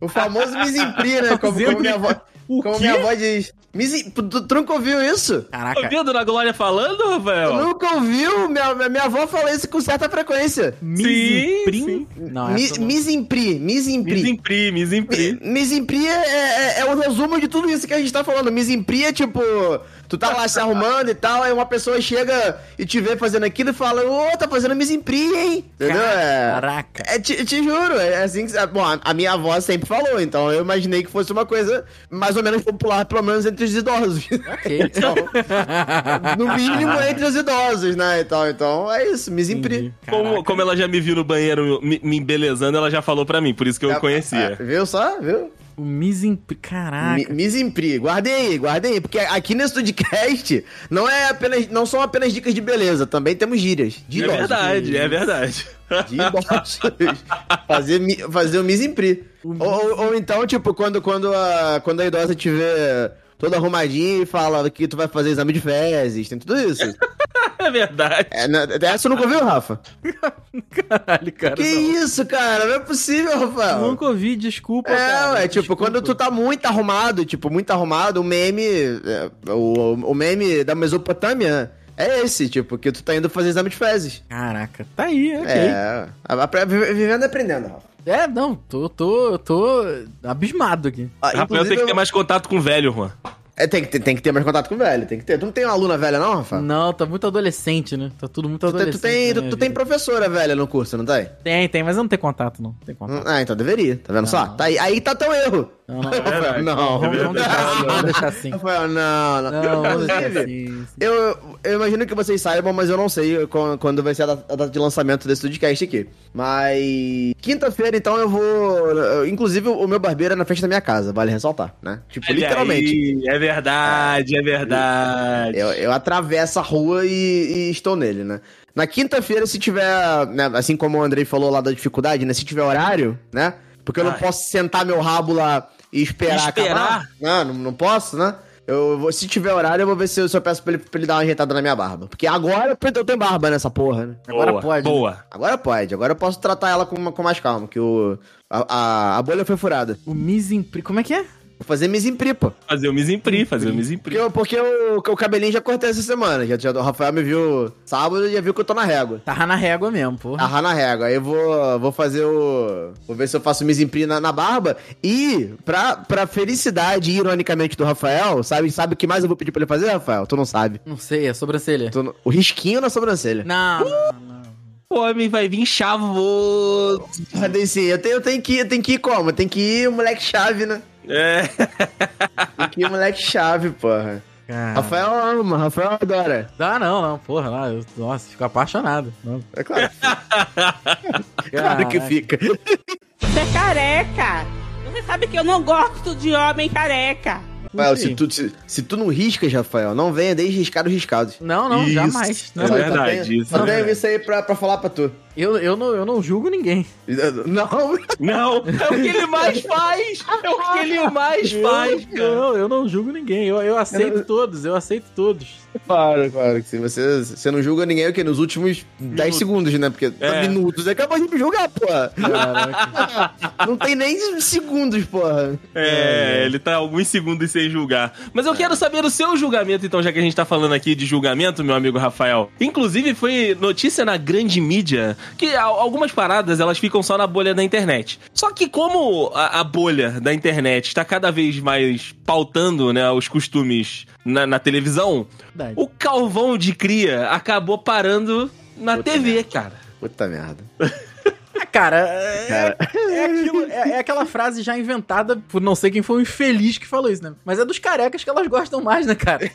o famoso mise-en-prix, né? Como, como minha avó, O como quê? minha avó diz. Mise, tu, tu nunca ouviu isso? Tá Caraca. vendo na Glória falando, Tu Rafael? nunca ouviu? Minha, minha- minha avó fala isso com certa frequência. Mise-en-prim? sim. Não, Mi- não. Mise-en-prix. Mise-en-prix, mise-en-prix. Mise-en-prix é, é, é o resumo de tudo isso que a gente tá falando. Mise-en-prix é tipo, tu tá lá se arrumando e tal, aí uma pessoa chega e te vê fazendo aquilo e fala, ô, tá fazendo mise-en-prix, hein? Entendeu? É, Caraca. é, te, te juro, é assim que. Bom, a, a minha avó sempre falou, então eu imaginei que fosse uma coisa mais ou menos popular, pelo menos entre os idosos. Ok. [laughs] Então, no mínimo entre os idosos, né? Então, então é isso. Entendi. Como, como ela já me viu no banheiro me, me embelezando, ela já falou pra mim, por isso que eu Ah, conhecia. Viu só? Viu? O mise-en-prix. Caraca. Mi- Mise-en-prix, guardem aí, guardem aí, porque aqui nesse podcast não é apenas, não são apenas dicas de beleza, também temos gírias. De É verdade, é verdade. De [laughs] fazer, fazer o mise-en-prix. Ou, ou- ou então, tipo, quando, quando, a, quando a idosa tiver toda arrumadinha e fala que tu vai fazer exame de fezes, tem tudo isso. [laughs] É verdade. É, né, essa você nunca ouviu, Rafa? [laughs] Caralho, cara. que não. isso, cara? Não é possível, Rafael. Nunca ouvi, desculpa, É, cara. ué, tipo, desculpa. quando tu tá muito arrumado, tipo, muito arrumado, o meme. é, O, o meme da Mesopotâmia é esse, tipo, que tu tá indo fazer exame de fezes. Caraca, tá aí, ok. É. a- a- Vivendo e aprendendo, Rafa. É, não, tô, tô, tô abismado aqui. Ah, Rafael tem que ter mais contato com o velho, Juan. É, tem, que ter, tem que ter mais contato com o velho, tem que ter. Tu não tem uma aluna velha, não, Rafa? Não, tá muito adolescente, né? Tá tudo muito Tu, tem- adolescente. tu tem, tu, tu tem professora velha no curso, não tem? Tem, tem, mas eu não tenho contato, não. Não tenho contato. Ah, então deveria, tá vendo só? Tá aí, aí tá teu erro. Não, não. Rafael, não. Vamos, vamos deixar assim, vamos deixar assim. Rafael, não, não. Não, vamos deixar Inclusive, assim. Eu, eu imagino que vocês saibam, mas eu não sei quan- quando vai ser a data de lançamento desse podcast aqui. Mas. Quinta-feira, então, eu vou. Inclusive, o meu barbeiro é na frente da minha casa, vale ressaltar, né? Tipo, Olha literalmente. aí, é verdade, é verdade. Eu, eu atravesso a rua e, e estou nele, né? Na quinta-feira, se tiver, né, assim como o Andrei falou lá da dificuldade, né? Se tiver horário, né? Porque eu não Ai. posso sentar meu rabo lá e esperar, Esperar? acabar. Não, não, não posso, né? Eu vou, se tiver horário, eu vou ver se eu, se eu peço pra ele, pra ele dar uma ajeitada na minha barba. Porque agora eu tenho barba nessa porra, né? Agora Boa, pode. Boa. Agora pode, agora eu posso tratar ela com, com mais calma, que o, a, a, a bolha foi furada. O mise-en-prix, como é que é? Vou fazer mise-en-prix, pô. Fazer o mise-en-prix, fazer o Porque, mise-en-prix. eu- porque o, o cabelinho já cortei essa semana. Já, já, o Rafael me viu sábado e já viu que eu tô na régua. Tava na régua mesmo, porra. Arrar na régua. Aí eu vou, vou fazer o. Vou ver se eu faço mise-en-prix na, na barba. E, pra, pra felicidade, ironicamente, do Rafael, sabe, sabe o que mais eu vou pedir pra ele fazer, Rafael? Tu não sabe. Não sei, é sobrancelha. O risquinho na sobrancelha. Não, não, não. O homem vai vir chavoso. Ah, daí sim, eu tenho, eu tenho que ir, eu tenho que ir como? Eu tenho que ir o moleque chave, né? É. Que moleque chave, porra. Cara. Rafael ama, Rafael adora. Dá não, não, porra, lá, eu, nossa, fico apaixonado. Não. É claro. [laughs] claro que fica. Você é careca. Você sabe que eu não gosto de homem careca. Rafael, se tu, se, se tu não riscas, Rafael, não venha desde riscar os riscados. Não, não, Isso. jamais. Não, É Só- verdade, só tenho- isso Só é tenho verdade. isso aí pra, pra falar pra tu. Eu, eu, não, eu não julgo ninguém. [laughs] Não, Não, é o que ele mais faz. É o que ele mais faz, Eu, cara. não, eu não julgo ninguém. Eu, eu aceito todos, eu aceito todos. claro, claro. Que se você, você não julga ninguém, o quê? Nos últimos 10 segundos, né? Porque É. minutos. Acabou de me julgar, porra. Caraca. não tem nem segundos, porra. É, ele tá alguns segundos sem julgar. Mas eu quero saber o seu julgamento, então, já que a gente tá falando aqui de julgamento, meu amigo Rafael. Inclusive, foi notícia na grande mídia que algumas paradas elas ficam só na bolha da internet. Só que como a, a bolha da internet está cada vez mais pautando né, os costumes na, na televisão, Verdade. o calvão de cria acabou parando na Puta TV, merda. cara. Puta merda. [laughs] Cara, é, é aquilo- é- é aquela frase já inventada por não sei quem foi o infeliz que falou isso, né? Mas é dos carecas que elas gostam mais, né, cara?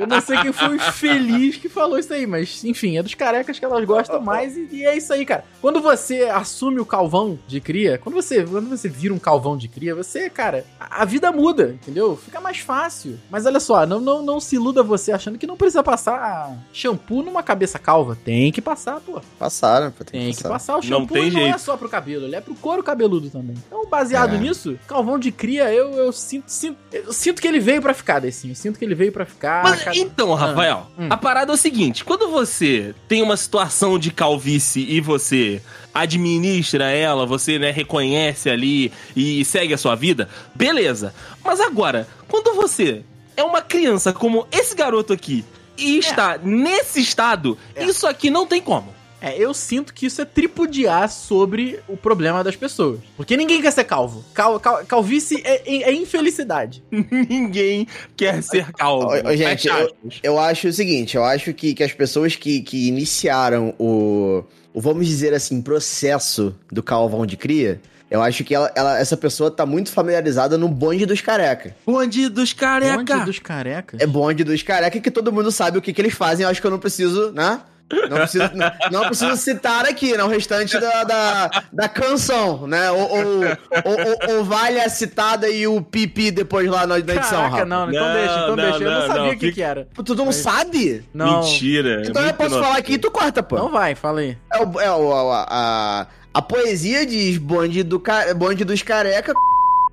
Eu não sei quem foi o infeliz que falou isso aí, mas enfim, é dos carecas que elas gostam mais e, e é isso aí, cara. Quando você assume o calvão de cria, quando você, quando você vira um calvão de cria, você, cara, a, a vida muda, entendeu? Fica mais fácil. Mas olha só, não, não, não se iluda você achando que não precisa passar shampoo numa cabeça calva. Tem que passar, pô. Passaram, pô, Tem que passar. o Não shampoo tem não é só pro cabelo, ele é pro couro cabeludo também. Então, baseado É. nisso, calvão de cria, eu, eu sinto, sinto, eu sinto que ele veio pra ficar, Decinho. Eu sinto que ele veio pra ficar. Mas Cada- então, Rafael, hum. a parada é o seguinte: quando você tem uma situação de calvície e você administra ela, você né, reconhece ali e segue a sua vida, beleza. Mas agora, quando você é uma criança como esse garoto aqui e está nesse estado, É. isso aqui não tem como. É, eu sinto que isso é tripudiar sobre o problema das pessoas. Porque ninguém quer ser calvo. Cal, cal- calvície é, é- é infelicidade. [laughs] Ninguém quer ser calvo. Ô, ô, gente, aspas. Eu acho o seguinte, eu acho que, que as pessoas que, que iniciaram o, o, vamos dizer assim, processo do calvão de cria, eu acho que ela, ela- essa pessoa tá muito familiarizada no bonde dos careca. Bonde dos careca. Onde dos carecas? É bonde dos careca que todo mundo sabe o que, que eles fazem, eu acho que eu não preciso, né? Não preciso, não, não preciso citar aqui, né? O restante da, da, da canção, né? Ou, ou, ou- ou- ou vale a citada e o pipi depois lá na, na edição, Caraca, Rafa. não, então Não, deixa, então não, deixa. Eu não não, sabia não, o que, fica- que era. Tu não sabe? Não. Mentira. é Então eu muito posso falar aqui e tu corta, pô. Não vai, fala aí. É, o, é o, a, a, a poesia diz bonde, do, ca- bonde dos careca.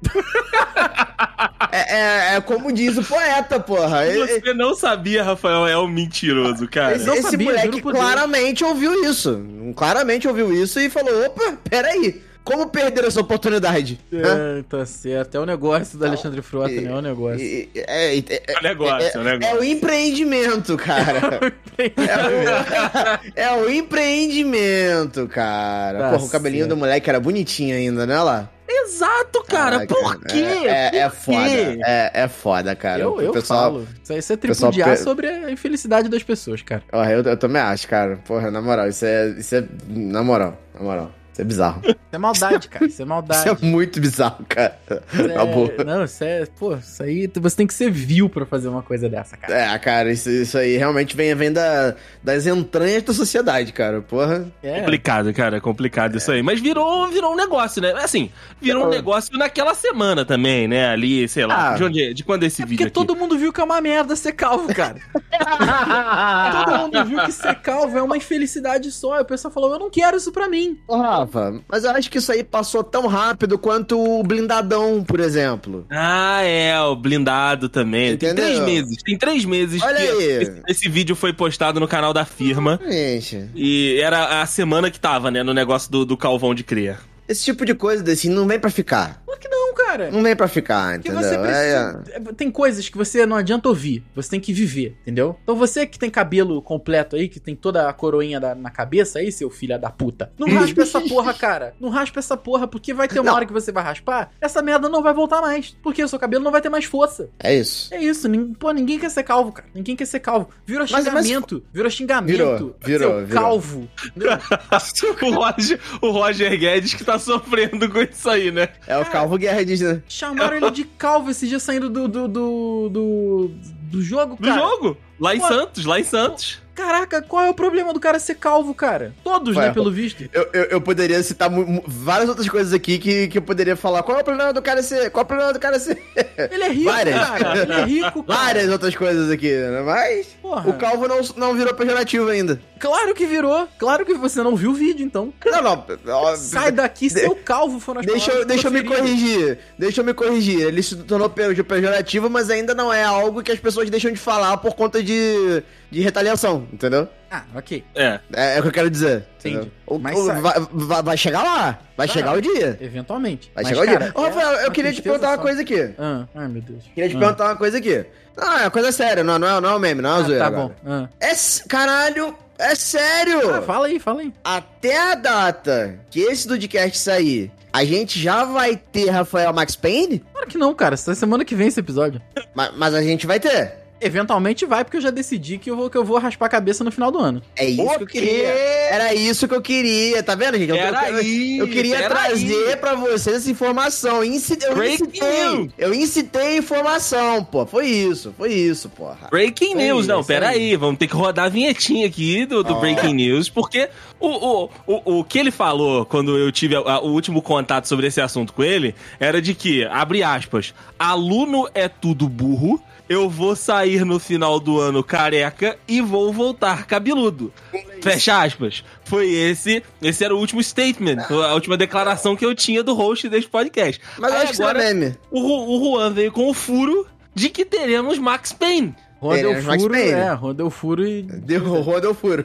[laughs] é, é, é como diz o poeta, porra. Você não sabia, Rafael, é um mentiroso, cara. Esse, não esse sabia, moleque por Deus. claramente ouviu isso. Claramente ouviu isso e falou: opa, peraí. Como perder essa oportunidade? Hã? É, tá certo. É o negócio do Alexandre Frota, né? É o negócio. E- e- É, é, é, É o negócio, é o [laughs] é negócio. o empreendimento, cara. É o, é o empreendimento, cara. Tá Porra, o cabelinho certo. do moleque era bonitinho ainda, né, lá? Exato, cara. Ah, Por quê? É, é Por foda. quê? É, é foda, cara. eu eu pessoal, falo. Isso, aí- isso é tripudiar pe- sobre a infelicidade das pessoas, cara. Ó, eu, eu também acho, cara. Porra, na moral, isso é. Isso é. Na moral, na moral. Isso é bizarro. Isso é maldade, cara. Isso é Isso maldade. é muito bizarro, cara. Isso Na boa. é... Não, isso é. Pô, isso aí. Você tem que ser vil pra fazer uma coisa dessa, cara. É, cara, isso, isso aí realmente vem, vem da, das entranhas da sociedade, cara. Porra. É. Complicado, cara, é complicado isso aí. Mas virou, virou um negócio, né? Assim, virou um negócio naquela semana também, né? Ali, sei lá. Ah. de, onde, de quando é esse É vídeo porque aqui? todo mundo viu que é uma merda ser calvo, cara. [laughs] todo mundo viu que ser calvo é uma infelicidade só. E o pessoal falou, eu não quero isso pra mim. Ô, Rafa, mas eu acho que isso aí passou tão rápido quanto o blindadão, por exemplo. Ah, é, o blindado também. Entendeu? Tem três meses. Tem três meses Olha que aí. Esse, esse vídeo foi postado no canal da firma. Gente, E era a semana que tava, né? No negócio do, do calvão de cria. Esse tipo de coisa desse não vem pra ficar. Por que não, cara? Não vem pra ficar, Porque entendeu? você É, precisa. Tem coisas que você não adianta ouvir, você tem que viver, entendeu? Então você que tem cabelo completo aí, que tem toda a coroinha da- na cabeça aí, seu filho da puta, não [laughs] raspa essa porra, cara. Não raspa essa porra, porque vai ter uma Não. hora que você vai raspar, essa merda não vai voltar mais. Porque o seu cabelo não vai ter mais força. é isso. É isso, pô, ninguém quer ser calvo, cara. Ninguém quer ser calvo. Virou Mas- mas- xingamento, virou xingamento. Virou, virou, seu virou. calvo. [laughs] o, Roger, o Roger Guedes que tá sofrendo com isso aí, né? É o Calvo Guerra diz, né? Chamaram ele de calvo esse dia saindo do, do, do, do, do jogo, Do cara. jogo. Lá em Pô. Santos, lá em Santos. Caraca, qual é o problema do cara ser calvo, cara? Todos, Ué, né, pelo visto. Eu, eu, eu poderia citar várias outras coisas aqui que, que eu poderia falar. Qual é o problema do cara ser? Qual é o problema do cara ser? Ele é rico, Várias. cara. Ele é rico, [laughs] cara. Várias outras coisas aqui, né? Mas Porra. o calvo não, não virou pejorativo ainda. Claro que virou. Claro que você não viu o vídeo, então. Não, não. ó, Sai daqui, de- seu calvo foram as Deixa, eu- deixa eu me corrigir. Deixa eu me corrigir. Ele se tornou pe- pejorativo, mas ainda não é algo que as pessoas deixam de falar por conta de, de retaliação, entendeu? Ah, ok. É. É, é o que eu quero dizer. Entendi. O- Mas o- vai, vai- vai chegar lá. Vai chegar o dia. Eventualmente. Vai Mas, chegar o cara, dia. Ô, é Rafael, eu uma queria te perguntar uma só. coisa aqui. Ah, ai, meu Deus. Queria te Ah. perguntar uma coisa aqui. Não, é uma coisa séria, não, não, é, não é um meme, não é uma Ah, zoeira. tá agora. bom. Ah. É, caralho, é sério. Ah, fala aí, fala aí. Até a data que esse Dudcast sair, a gente já vai ter Rafael Max Payne? Claro que não, cara. Essa semana que vem esse episódio. Ma- Mas, a gente vai ter. Eventualmente vai, porque eu já decidi que eu vou, que eu vou raspar a cabeça no final do ano. É isso que eu O quê? queria. Era isso que eu queria, tá vendo, gente? Eu, eu- Peraí, eu queria peraí. trazer pra vocês essa informação. Inci- eu Breaking incitei. news. Eu incitei a informação, pô. Foi isso, foi isso, porra. Breaking Isso aí, News, não, isso pera aí. aí, vamos ter que rodar a vinhetinha aqui do, do Ó. Breaking News, porque o, o, o, o que ele falou quando eu tive a- a- o último contato sobre esse assunto com ele era de que, abre aspas, aluno é tudo burro, eu vou sair no final do ano careca e vou voltar cabeludo. Fecha aspas. Foi esse, esse era o último statement, a última declaração que eu tinha do host deste podcast. Mas eu Aí acho que isso é meme. o, o Juan veio com o furo de que teremos Max Payne. Rodeu É, Max furo, é, rodeu furo e. Deu, [laughs] rodou furo.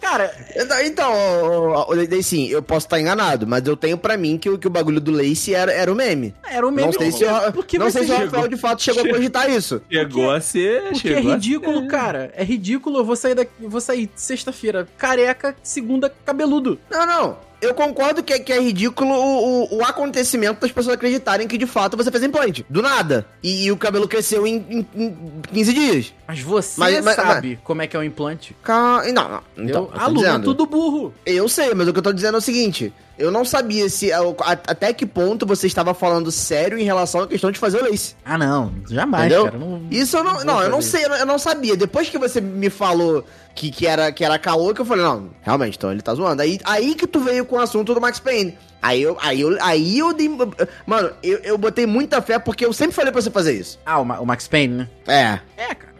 Cara, Então, então ô, ô, ô, daí sim, eu posso estar enganado, mas eu tenho pra mim que, o- que o bagulho do Lace era, era o meme. era um meme. não sei se, o- porque não sei se o. Rafael de fato chegou a cogitar isso. Chegou a ser. Porque é ridículo, cara. É ridículo. Eu vou sair daqui, eu vou sair sexta-feira careca, segunda cabeludo. Não, não. Eu concordo que, é- que é ridículo o, o- o acontecimento das pessoas acreditarem que de fato você fez implante. Do nada. E, e o cabelo cresceu em, em- em 15 dias. Mas você Mas- mas- sabe como é que é o implante. Ca- Não, não. Então, eu, eu aluno é dizendo. tudo burro. Eu sei, mas o que eu tô dizendo é o seguinte. Eu não sabia se até que ponto você estava falando sério em relação à questão de fazer o lace. Ah, não. Jamais, Entendeu? cara. Não, Isso eu não. vou Não, eu não sei, eu não, eu não sabia. Depois que você me falou que, que, era, que era caô, que eu falei, não, realmente, então ele tá zoando. Aí, aí que tu veio com o assunto do Max Payne. Aí eu, aí eu, aí eu dei. Mano, eu, eu botei muita fé porque eu sempre falei pra você fazer isso. Ah, o, Ma- o Max Payne, né? É. É, cara.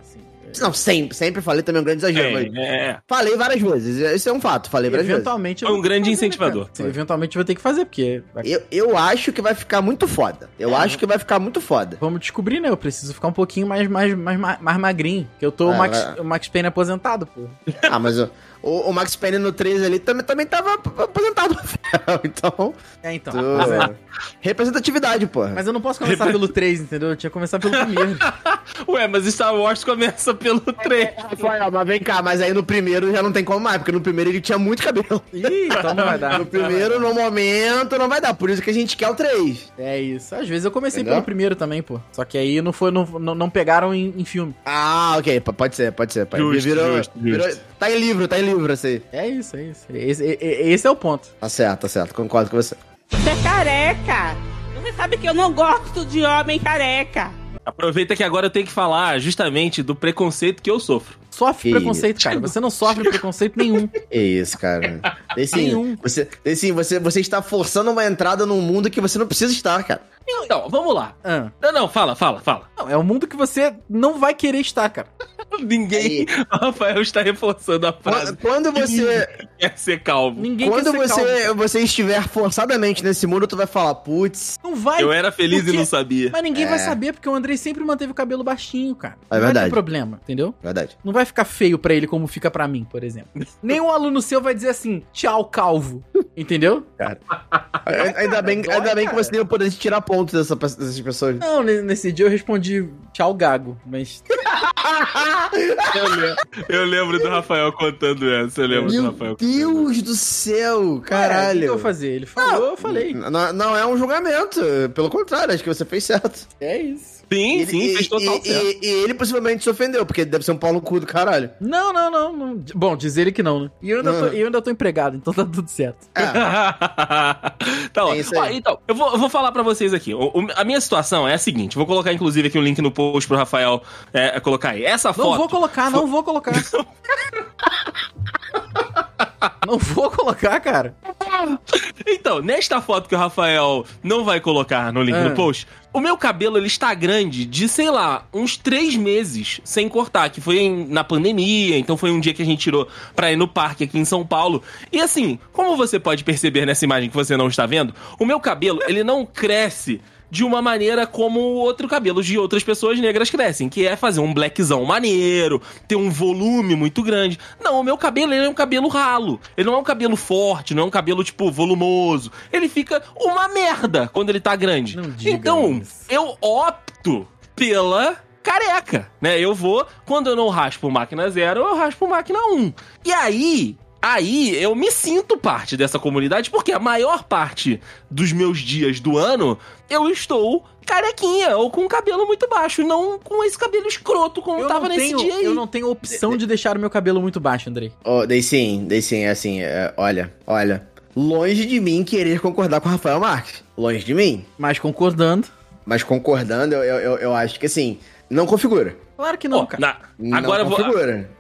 Não, sempre, sempre falei também é um grande exagero, mas. É, é. Falei várias vezes. Isso é um fato, falei várias vezes. Eventualmente. eu Foi um grande fazer, né, incentivador. Sim, Eventualmente eu vou ter que fazer, porque. vai- Eu, eu acho que vai ficar muito foda. Eu É, acho que vai ficar muito foda. Vamos descobrir, né? Eu preciso ficar um pouquinho mais, mais, mais, mais, mais magrinho. Que eu tô o, É, Max, vai. o Max Payne aposentado, pô. Ah, mas o, o, o Max Payne no 3 ali também, também tava aposentado. [laughs] então. É, então. tu- Pois é. Representatividade, porra. Mas eu não posso começar pelo 3, entendeu? Eu tinha que começar pelo primeiro. [laughs] Ué, mas Star Wars começa pelo 3. Rafael, mas vem cá, mas aí no primeiro já não tem como mais, porque no primeiro ele tinha muito cabelo. Ih, então não vai dar. [laughs] No primeiro, no momento, não vai dar. Por isso que a gente quer o 3. É isso. Às vezes eu comecei Entendeu? pelo primeiro também, pô. Só que aí não foi, não, não, não pegaram em, em filme. Ah, ok. p- Pode ser, pode ser. Pode. Justo, virou, justo, virou- justo. Tá em livro, tá em livro, esse aí. É isso, é isso. Esse, esse é o ponto. Tá certo, tá certo. Concordo com você. Você é careca. Você sabe que eu não gosto de homem careca. Aproveita que agora eu tenho que falar justamente do preconceito que eu sofro. Sofre Que preconceito, cara. Você não sofre preconceito nenhum. [laughs] É isso, cara. Desse, Nenhum. você, desse, você, você está forçando uma entrada num mundo que você não precisa estar, cara. Então, vamos lá. Ah. Não, não, fala, fala, fala. Não, é um mundo que você não vai querer estar, cara. Ninguém. [laughs] O Rafael está reforçando a frase. Quando, quando você. [laughs] Quer ser calvo. Ninguém Quando quer ser você, calmo. você estiver forçadamente nesse mundo, tu vai falar, putz. Não vai. Eu era feliz porque- e não sabia. Mas ninguém É. vai saber, porque o Andrei sempre manteve o cabelo baixinho, cara. É não vai verdade. ter problema, entendeu? Verdade. Não vai ficar feio pra ele como fica pra mim, por exemplo. [laughs] Nenhum aluno seu vai dizer assim, tchau, calvo. Entendeu? Ainda bem, Dói, ainda bem que cara. você tem o poder de tirar pontos dessa, dessas pessoas. Não, ne- nesse dia eu respondi tchau, gago. Mas. Eu lembro, eu lembro do Rafael contando essa. Eu lembro do Meu Rafael contando Deus do céu, É, o que caralho. que eu vou fazer? Ele falou, eu falei. Não, não é um julgamento, pelo contrário, acho que você fez certo. É isso. Sim, Ele- sim, fez total e- certo. e- e ele possivelmente se ofendeu, porque ele deve ser um pau no cu do caralho. Não, não, não, não. Bom, diz ele que não, né? E eu ainda, tô, Não. eu ainda tô empregado, então tá tudo certo. É, [laughs] tá ó. É. Ó, então, eu vou, eu vou falar pra vocês aqui. O- o- a minha situação é a seguinte: vou colocar inclusive aqui um link no post pro Rafael é, colocar aí. Essa Não foto. Vou colocar, não vou colocar. não vou colocar, cara. Então, nesta foto que o Rafael não vai colocar no link Ah. no post, o meu cabelo ele está grande de, sei lá, uns três meses sem cortar, que foi em- na pandemia, então foi um dia que a gente tirou pra ir no parque aqui em São Paulo. E assim, como você pode perceber nessa imagem que você não está vendo, o meu cabelo, ele não cresce de uma maneira como outro cabelo de outras pessoas negras crescem, que é fazer um blackzão maneiro, ter um volume muito grande. Não, o meu cabelo ele é um cabelo ralo. Ele não é um cabelo forte, não é um cabelo, tipo, volumoso. Ele fica uma merda quando ele tá grande. Então, isso. eu opto pela careca, né? Eu vou, quando eu não raspo máquina zero, eu raspo máquina 1. E aí, aí eu me sinto parte dessa comunidade, porque a maior parte dos meus dias do ano eu estou carequinha ou com cabelo muito baixo, não com esse cabelo escroto como Eu tava nesse tenho, dia aí. eu não tenho opção de deixar o meu cabelo muito baixo, Andrei. Oh, daí sim, daí sim, é assim, é, olha, olha. Longe de mim querer concordar com o Rafael Marques. Longe de mim. Mas concordando. Mas concordando, eu, eu, eu, eu acho que assim, não configura. Claro que não, Ó, cara. na- agora eu vou,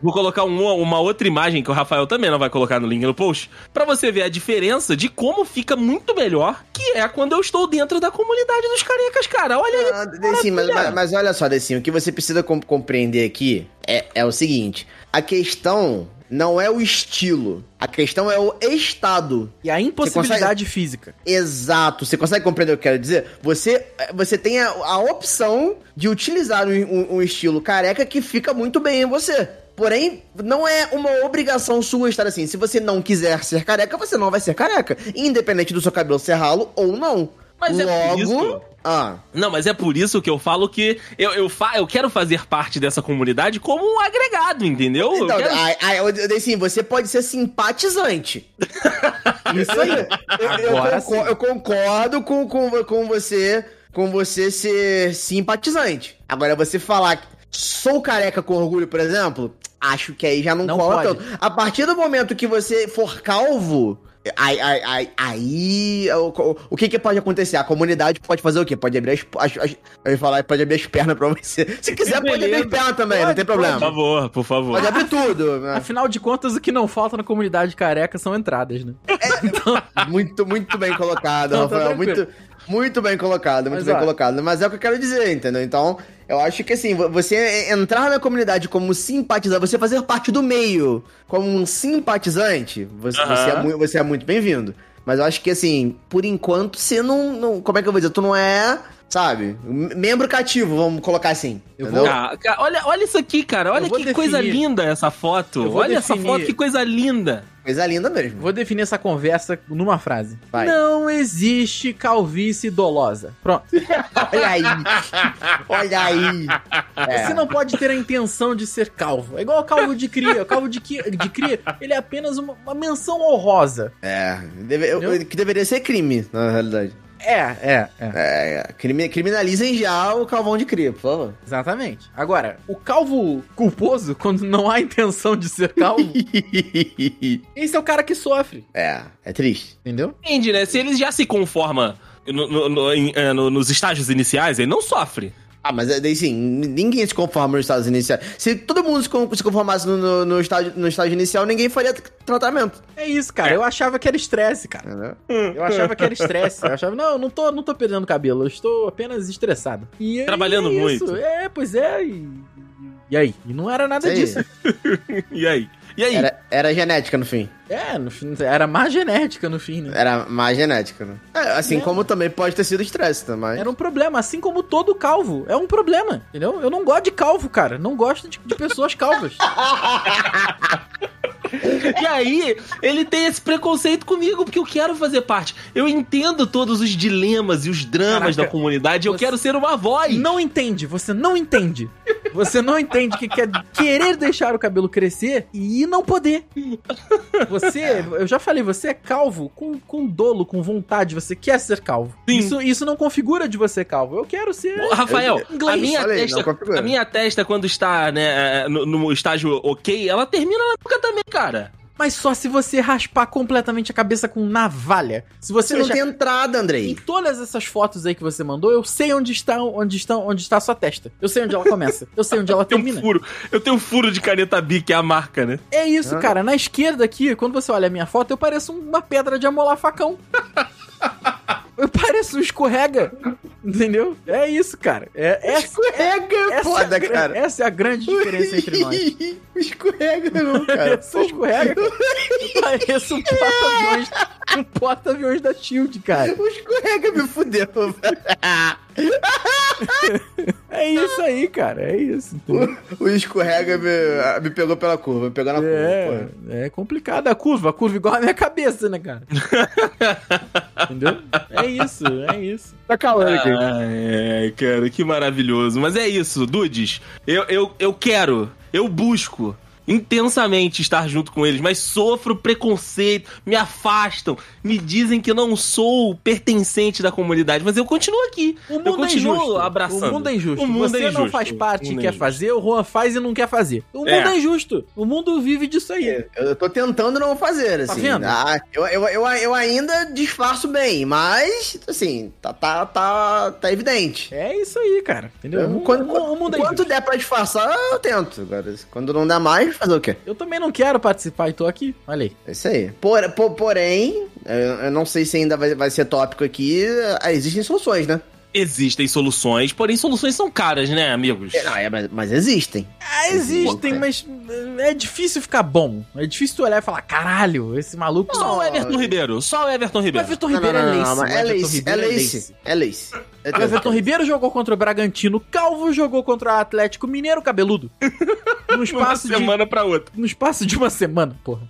vou colocar uma, uma outra imagem que o Rafael também não vai colocar no link no post, pra você ver a diferença de como fica muito melhor, que é quando eu estou dentro da comunidade dos carecas, cara. Olha aí. Ah, Decinho, mas, mas- mas olha só, Decinho, o que você precisa com- compreender aqui é, é o seguinte: a questão não é o estilo, a questão é o estado. E a impossibilidade física. Exato. Você consegue compreender o que eu quero dizer? Você, você tem a, a opção de utilizar um, um- um estilo careca que fica muito bem em você. Porém, não é uma obrigação sua estar assim. Se você não quiser ser careca, você não vai ser careca. Independente do seu cabelo ser ralo ou não. Mas é por Logo. isso- Ah. Não, mas é por isso que eu falo que eu, eu, fa eu quero fazer parte dessa comunidade como um agregado, entendeu? Eu Então, quero- eu, eu, assim, você pode ser simpatizante. [laughs] Isso aí. Eu, eu Agora concor- sim. eu concordo com, com, com você com você ser simpatizante. Agora, você falar que sou careca com orgulho, por exemplo, acho que aí já não, Não cola pode. tanto. A partir do momento que você for calvo. Aí, aí, aí, aí o, o que que pode acontecer? A comunidade pode fazer o quê? Pode abrir as, as, as eu ia falar, pode abrir as pernas pra você. Se quiser, pode abrir as beleza. pernas também, não Pode, tem Por problema. favor, por favor. Pode abrir tudo. né? Afinal de contas, o que não falta na comunidade careca são entradas, né? [laughs] Muito, muito bem colocado, Não, tá Rafael. Muito, muito bem colocado, muito Mas, bem ó. colocado. Mas é o que eu quero dizer, entendeu? Então, eu acho que assim, vo- você entrar na comunidade como simpatizante, você fazer parte do meio como um simpatizante, você, você é, mui- você é muito bem-vindo. Mas eu acho que assim, por enquanto, você não, não. Como é que eu vou dizer? Tu não é, sabe? Membro cativo, vamos colocar assim. Eu entendeu? Ah, olha, olha isso aqui, cara. Olha vou que coisa definir- linda essa foto. Vou Olha essa definir- foto, que coisa linda. Coisa linda mesmo. Vou definir essa conversa numa frase. Vai. Não existe calvície dolosa. Pronto. [laughs] Olha aí. Olha aí. É. Você não pode ter a intenção de ser calvo. É igual o calvo de cria. O calvo de, qui- de cria, ele é apenas uma, uma menção honrosa. É, deve- eu- que deveria ser crime, na realidade. É, é, é. É, crime- criminalizem já o calvão de cria, por favor. Exatamente. Agora, o calvo culposo, quando não há intenção de ser calvo, [laughs] esse é o cara que sofre. é, é triste. Entendeu? Entende, né? Se ele já se conforma no- no- no- em- é, no- nos estágios iniciais, ele não sofre. Ah, mas é, daí sim, ninguém se conforma nos estágios iniciais. Se todo mundo se con- se conformasse no, no, no estágio, no estágio inicial, ninguém faria tratamento. É isso, cara. Eu achava que era estresse, cara. Entendeu? Eu achava que era estresse. [laughs] Eu achava, não, eu não tô, não tô perdendo cabelo, eu estou apenas estressado. E Trabalhando é isso. muito. É, pois é. E, e aí? E não era nada disso. [laughs] E aí? E aí? Era, era genética no fim. É, no fim, era má genética no fim, né? Era mais genética, né? É, assim É. como também pode ter sido estresse também. Era um problema, assim como todo calvo. É um problema, entendeu? Eu não gosto de calvo, cara. Não gosto de, de pessoas calvas. [laughs] [laughs] E aí, ele tem esse preconceito comigo, porque eu quero fazer parte. Eu entendo todos os dilemas e os dramas Caraca, da comunidade, eu quero ser uma voz. Não entende, você não entende. Você não entende que quer querer deixar o cabelo crescer e não poder. Você, eu já falei, você é calvo com, com dolo, com vontade, você quer ser calvo. Sim. Isso, isso não configura de você calvo. Eu quero ser. Ô, Rafael, Inglês. a minha, não testa, a minha testa, quando está né, no, no estágio ok, ela termina na boca também, cara. Mas só se você raspar completamente a cabeça com navalha. Se você Você não tem entrada, Em Andrei. todas essas fotos aí que você mandou, eu sei onde está, onde está, onde está a sua testa. Eu sei onde ela começa. Eu sei onde ela [laughs] Tem um termina. furo. Eu tenho um furo de caneta Bic, que é a marca, né? É isso, Ah. cara. Na esquerda aqui, quando você olha a minha foto, eu pareço uma pedra de amolar facão. [laughs] eu pareço um escorrega. Entendeu? É isso, cara. É, essa, Escorrega é essa, é a foda, gra- cara. essa é a grande diferença entre nós. [laughs] Escorrega não, cara. Escorrega, pareço um [laughs] porta-aviões um porta-aviões da Shield, cara. O escorrega me fudeu. [laughs] É isso aí, cara. É isso. entendeu? O escorrega me, me pegou pela curva, me pegou na curva. É, porra. é complicado a curva. A curva igual a minha cabeça, né, cara? Entendeu? É isso, é isso. Tá calando aqui. Ai, cara, que maravilhoso. Mas é isso, Dudes. Eu, eu, eu quero, eu busco intensamente estar junto com eles, mas sofro preconceito, me afastam, me dizem que não sou pertencente da comunidade, mas eu continuo aqui. O eu mundo é continuo injusto. abraçando. O mundo é injusto. O mundo Você é injusto. não faz parte e é quer injusto. fazer, o Juan faz e não quer fazer. O mundo É. é, injusto. O mundo vive disso aí. Eu, eu tô tentando não fazer, Tá assim. vendo? Ah, eu, eu, eu, eu ainda disfarço bem, mas, assim, tá, tá, tá, tá evidente. É isso aí, cara. Entendeu? Eu- O- quando o, o mundo é quanto injusto. der pra disfarçar, eu tento. Agora, quando não der mais, fazer o quê? Eu também não quero participar e tô aqui. Olha aí. É isso aí. Por, por- porém, eu, não sei se ainda vai, vai ser tópico aqui, ah, existem soluções, né? Existem soluções, porém soluções são caras, né, amigos? É, Não, é, mas, mas existem. Ah, existem, mas é difícil ficar bom. É difícil tu olhar e falar, caralho, esse maluco... Só o Não, Everton Ribeiro, só o Everton O Ribeiro. Everton Não, Ribeiro não, não, é não, lace. o é Everton lace, é Ribeiro lace, é lace. O Everton Ribeiro jogou contra o Bragantino Calvo, jogou contra o Atlético Mineiro Cabeludo. [laughs] No Uma espaço de semana pra outra. no espaço de uma semana, porra.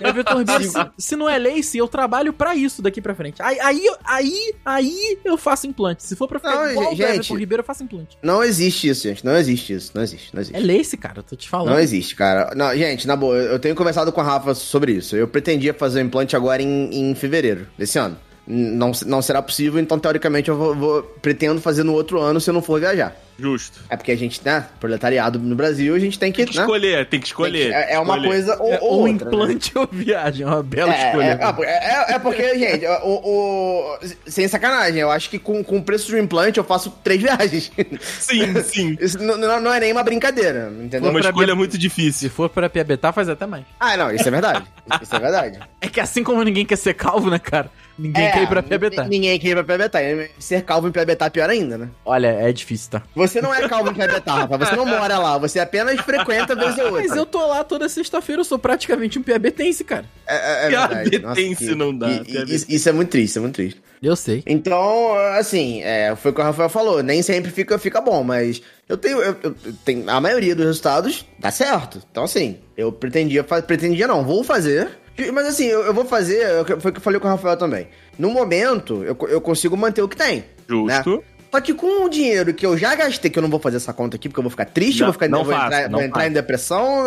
Everton Ribeiro, se, se não é lace, eu trabalho pra isso daqui pra frente. Aí, aí, aí, aí eu faço implante. Se for pra ficar Não, igual o gente. Everton Ribeiro, eu faço implante. Não existe isso, gente. Não existe isso. Não existe, não existe. É lace, cara, eu tô te falando. Não existe, cara. Não, gente, na boa, eu tenho conversado com a Rafa sobre isso. Eu pretendia fazer o implante agora em, em fevereiro desse ano. Não, não será possível, então teoricamente eu vou, vou- pretendo fazer no outro ano se eu não for viajar. Justo. É porque a gente, né, proletariado no Brasil, a gente tem que, Tem que né? escolher, tem que tem que- escolher. é, é uma Escolher. coisa ou, É, ou ou outra, né? implante ou viagem, é uma bela É, escolha. é, é, é- é porque, gente, o, o- sem sacanagem, eu acho que com, com o preço de um implante eu faço três viagens. Sim, [laughs] sim. Isso não, não- é nem uma brincadeira, entendeu? Uma escolha muito Se difícil. for pra Piabetá, faz até mais. Ah, não, isso é verdade. Isso é verdade. É que assim como ninguém quer ser calvo, né, cara? Ninguém É, quer ir pra Piabetá. Ninguém quer ir pra Piabetá. Ser calvo em Piabetá é pior ainda, né? Olha, é difícil, tá? Você não é calvo em Piabetá, Rafa. Você não mora lá. Você apenas frequenta vez ou outra. Mas eu tô lá toda sexta-feira, eu sou praticamente um piabetense, cara. É, é, é verdade. Piabetense Nossa, não dá, e- e- piabetense. isso, isso é muito triste, isso é muito triste. Eu sei. Então, assim, é, foi o que o Rafael falou. Nem sempre fica, fica bom, mas eu tenho, eu, eu tenho. A maioria dos resultados dá certo. Então, assim, eu pretendia fazer. Pretendia não, vou fazer. Mas assim, eu, eu vou fazer. Foi o que eu falei com o Rafael também. No momento, eu, eu consigo manter o que tem. Justo. Só que com o dinheiro que eu já gastei, que eu não vou fazer essa conta aqui, porque eu vou ficar triste, Não, vou, ficar, não vou faça, entrar, não vou entrar em depressão.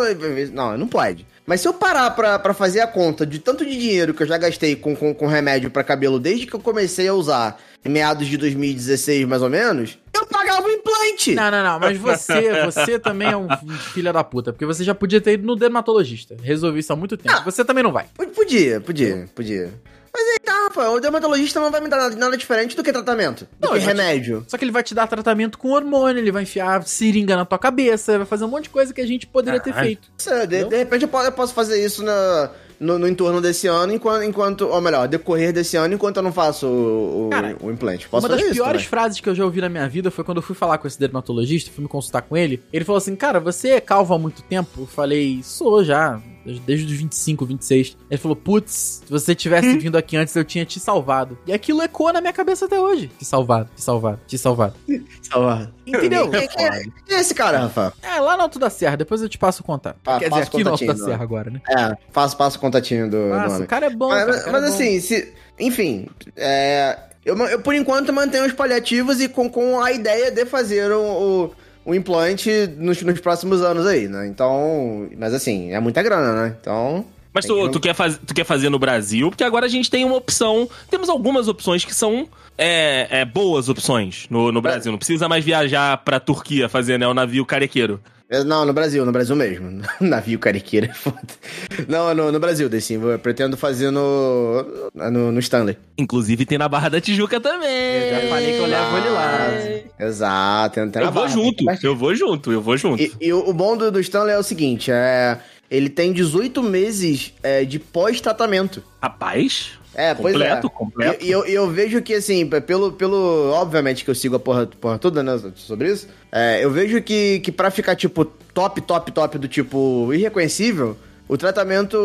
Não, não pode. Mas se eu parar pra, pra fazer a conta de tanto de dinheiro que eu já gastei com, com, com remédio pra cabelo desde que eu comecei a usar, em meados de 2016, mais ou menos, eu implante. Não, não, não, mas você, você também é um filho da puta, porque você já podia ter ido no dermatologista. Resolvi isso há muito tempo. Você também não vai. Podia, podia, podia. Mas aí tá, o dermatologista não vai me dar nada, nada diferente do que tratamento, do Não, que já te- remédio. Só que ele vai te dar tratamento com hormônio, ele vai enfiar seringa na tua cabeça, vai fazer um monte de coisa que a gente poderia ter Caralho. feito. De, de repente eu posso, eu posso fazer isso na- no, no entorno desse ano, enquanto, enquanto, ou melhor, decorrer desse ano, enquanto eu não faço o, Cara, o implante. Posso Uma das piores também. frases que eu já ouvi na minha vida foi quando eu fui falar com esse dermatologista, fui me consultar com ele. Ele falou assim: Cara, você é calvo há muito tempo? Eu falei: Sou já, desde os 25, 26. Ele falou: Putz, se você tivesse Hum. vindo aqui antes, eu tinha te salvado. E aquilo ecoa na minha cabeça até hoje: Te salvado, te salvado, te salvado. [laughs] Salvar. Entendeu? Quem, quem é, quem é esse cara, Rafa? É, lá no Alto da Serra, depois eu te passo o contato. Ah, Quer dizer, aqui no Alto da Serra não. agora, né? É, faço, passo o contatinho do, Nossa, o cara é bom, Mas, cara, cara mas é bom. assim, se, enfim, é, eu, eu por enquanto mantenho os paliativos e com, com a ideia de fazer o, o, o implante nos, nos próximos anos aí, né? Então, mas assim, é muita grana, né? Então... Mas tu, que- tu, quer faz, tu quer fazer no Brasil, porque agora a gente tem uma opção. Temos algumas opções que são é, é, boas opções no, no Brasil. Não precisa mais viajar pra Turquia fazer né, o navio carequeiro. É, Não, no Brasil, no Brasil mesmo. [laughs] Navio cariqueira é foda. Não, no, no Brasil, sim. Eu pretendo fazer no, no, no Stanley. Inclusive tem na Barra da Tijuca também. Eu já falei que eu levo ele lá. Exato. tem- tem Eu vou barra, junto, eu vou junto, eu vou junto. E, e o o bom do, do Stanley é o seguinte, é... Ele tem 18 meses é, de pós-tratamento. Rapaz, É, pois é. completo, completo. E eu, e eu vejo que, assim, pelo, pelo. Obviamente que eu sigo a porra, porra toda, né? Sobre isso. É, eu vejo que, que pra ficar, tipo, top, top, top do tipo irreconhecível, o tratamento,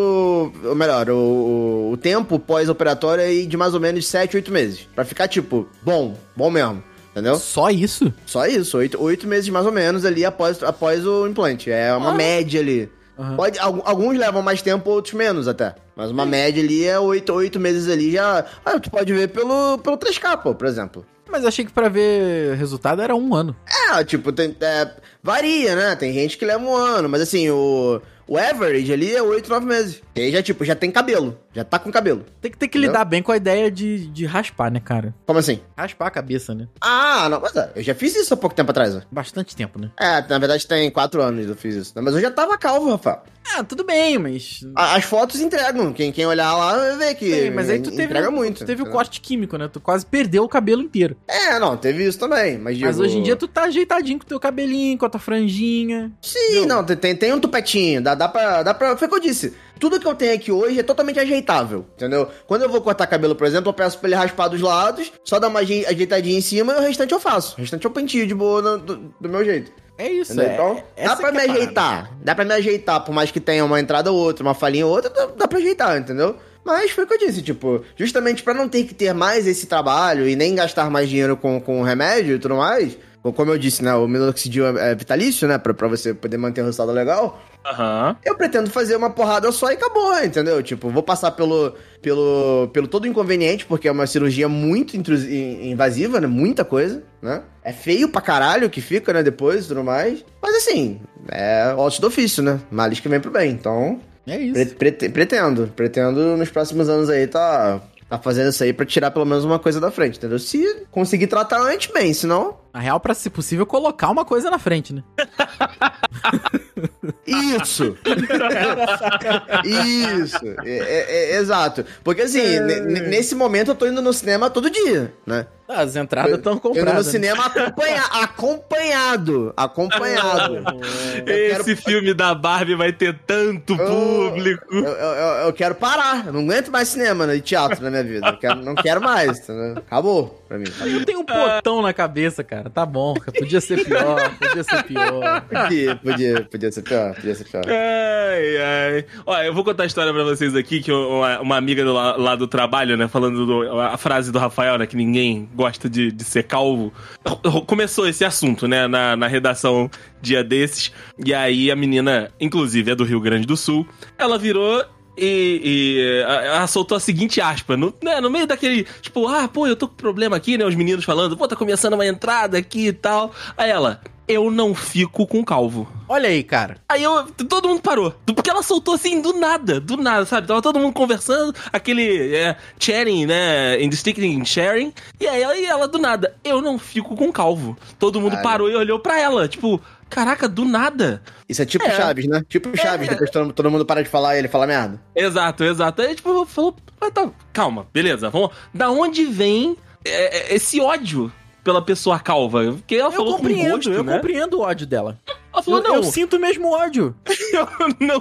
ou melhor, o, o tempo pós-operatório é de mais ou menos 7, 8 meses. Pra ficar, tipo, bom, bom mesmo. Entendeu? Só isso? Só isso, oito, oito meses mais ou menos ali após, após o implante. É uma Ah. média ali. Aham. Pode, al- alguns levam mais tempo, outros menos até. Mas uma média ali é oito, oito meses ali já. Ah, tu pode ver pelo, pelo 3K, pô, por exemplo. Mas achei que pra ver resultado era um ano. É, tipo, tem, é, varia, né? Tem gente que leva um ano, mas assim, o, o average ali é oito, nove meses. E aí já, tipo, já tem cabelo. Já tá com cabelo. Tem que ter que lidar bem com a ideia de, de raspar, né, cara? Como assim? Raspar a cabeça, né? Ah, não, mas é, eu já fiz isso há pouco tempo atrás. ó. Bastante tempo, né? É, na verdade tem quatro anos eu fiz isso. né? Mas eu já tava calvo, Rafael. Ah, tudo bem, mas. A- As fotos entregam. Quem, quem olhar lá ver que. Sim, mas aí tu teve, entrega um- muito. tu teve o entendeu? corte químico, né? Tu quase perdeu o cabelo inteiro. É, não, teve isso também. Mas, Mas digo- hoje em dia tu tá ajeitadinho com o teu cabelinho, com a tua franjinha. Sim, não, tem, tem, tem um tupetinho. Dá, dá, pra, dá pra. Foi o que eu disse. Tudo que eu tenho aqui hoje é totalmente ajeitável, entendeu? Quando eu vou cortar cabelo, por exemplo, eu peço pra ele raspar dos lados, só dar uma aje- ajeitadinha em cima e o restante eu faço. O restante eu pentio de boa no- do, do meu jeito. É isso, é. Então, essa dá pra me é a parada. ajeitar. Dá pra me ajeitar, por mais que tenha uma entrada ou outra, uma falhinha ou outra, dá, dá pra ajeitar, entendeu? Mas foi o que eu disse, tipo, justamente pra não ter que ter mais esse trabalho e nem gastar mais dinheiro com, com remédio e tudo mais, como eu disse, né, o minoxidil é, é vitalício, né, pra, pra você poder manter o resultado legal, Aham. eu pretendo fazer uma porrada só e acabou, entendeu? Tipo, vou passar pelo, pelo, pelo todo inconveniente, porque é uma cirurgia muito invasiva, né? Muita coisa, né? É feio pra caralho que fica, né? Depois e tudo mais. Mas assim, é ócio do ofício, né? Males que vem pro bem. Então, É isso. pre- prete- pretendo. Pretendo nos próximos anos aí tá, tá fazendo isso aí pra tirar pelo menos uma coisa da frente, entendeu? Se conseguir tratar antes, bem. Senão, Na real, pra se possível, colocar uma coisa na frente, né? Isso! Isso! É, é- é- exato. Porque assim, ne- nesse momento eu tô indo no cinema todo dia, né? As entradas estão Eu indo no compradas. né? cinema acompanha- acompanhado. Acompanhado. Eu quero- Esse filme da Barbie vai ter tanto público. Eu, eu- eu- eu quero parar. Eu não aguento mais cinema né, e teatro na minha vida. Eu quero- não quero mais. entendeu? Acabou pra mim. Eu tenho um potão na cabeça, cara. Tá bom. Podia ser pior, podia ser pior. Podia, podia, podia ser pior. Podia ser pior. Ai, ai. Olha, eu vou contar a história pra vocês aqui, que uma, uma amiga do, lá, lá do trabalho, né, falando do- a frase do Rafael, né, que ninguém gosta de, de ser calvo. Começou esse assunto, né, na, na redação dia desses. E aí a menina, inclusive é do Rio Grande do Sul, ela virou e, e, a- ela soltou a seguinte aspa, no, né, no meio daquele, tipo, ah, pô, eu tô com problema aqui, né? Os meninos falando, pô, tá começando uma entrada aqui e tal. Aí ela, eu não fico com calvo. Olha aí, cara. Aí eu, todo mundo parou. Porque ela soltou assim, do nada, do nada, sabe? Tava todo mundo conversando, aquele é, sharing, né? Indistincting sharing. E aí ela, e ela, do nada, eu não fico com calvo. Todo mundo parou e olhou pra ela. Tipo, caraca, do nada. Isso é tipo É. Chaves, né? Tipo Chaves, depois todo, todo mundo para de falar e ele fala merda. Exato, exato. Aí, tipo, falou, "Ah, tá, calma, beleza, vamos. Da onde vem é, é, esse ódio pela pessoa calva? Porque ela Eu falou com compreendo, gosto, eu né? compreendo o ódio dela. Ela falou, Eu, não, eu sinto o mesmo ódio. [laughs] eu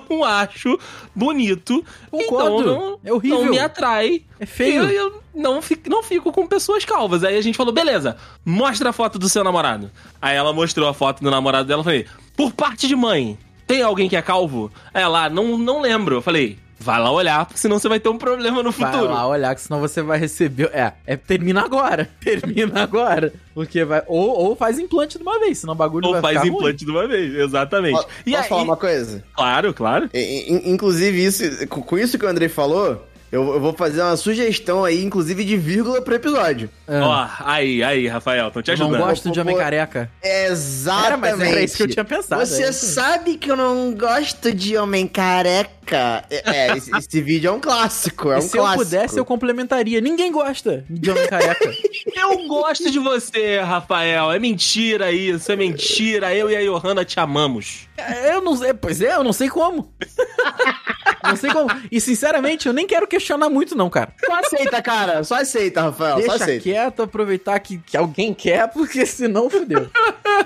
não acho bonito. Concordo. Então não, É horrível. não me atrai. É feio. Eu, eu não, fico, não fico com pessoas calvas. Aí a gente falou, beleza, mostra a foto do seu namorado. Aí ela mostrou a foto do namorado dela. Eu falei, por parte de mãe, tem alguém que é calvo? Aí ela, não, não lembro. Eu falei, vai lá olhar, porque senão você vai ter um problema no Vai futuro. lá olhar, que senão você vai receber. É, é termina agora. [laughs] Termina agora. Porque vai. Ou, ou faz implante de uma vez, senão o bagulho Ou vai faz ficar ruim. implante de uma vez, exatamente. Posso e aí, falar uma coisa? claro, claro. Inclusive, isso, com isso que o Andrei falou, eu, eu vou fazer uma sugestão aí, inclusive de vírgula pro episódio. Ah, Ó, aí, aí, Rafael, tô te eu não ajudando. gosto de homem careca. Exatamente. Era, mas era isso que eu tinha pensado. Você é sabe que eu não gosto de homem careca. É, é, esse, esse vídeo é um clássico, é E um se eu clássico. pudesse, eu complementaria. Ninguém gosta de homem careca. [laughs] Eu gosto de você, Rafael. É mentira isso, é mentira. Eu e a Johanna te amamos. eu não sei. Pois é, eu não sei como. [laughs] não sei como. E sinceramente, eu nem quero questionar muito, não, cara. Só aceita, cara. Só aceita, Rafael. só Deixa aceita. quieto, aproveitar que, que alguém quer, porque senão fudeu.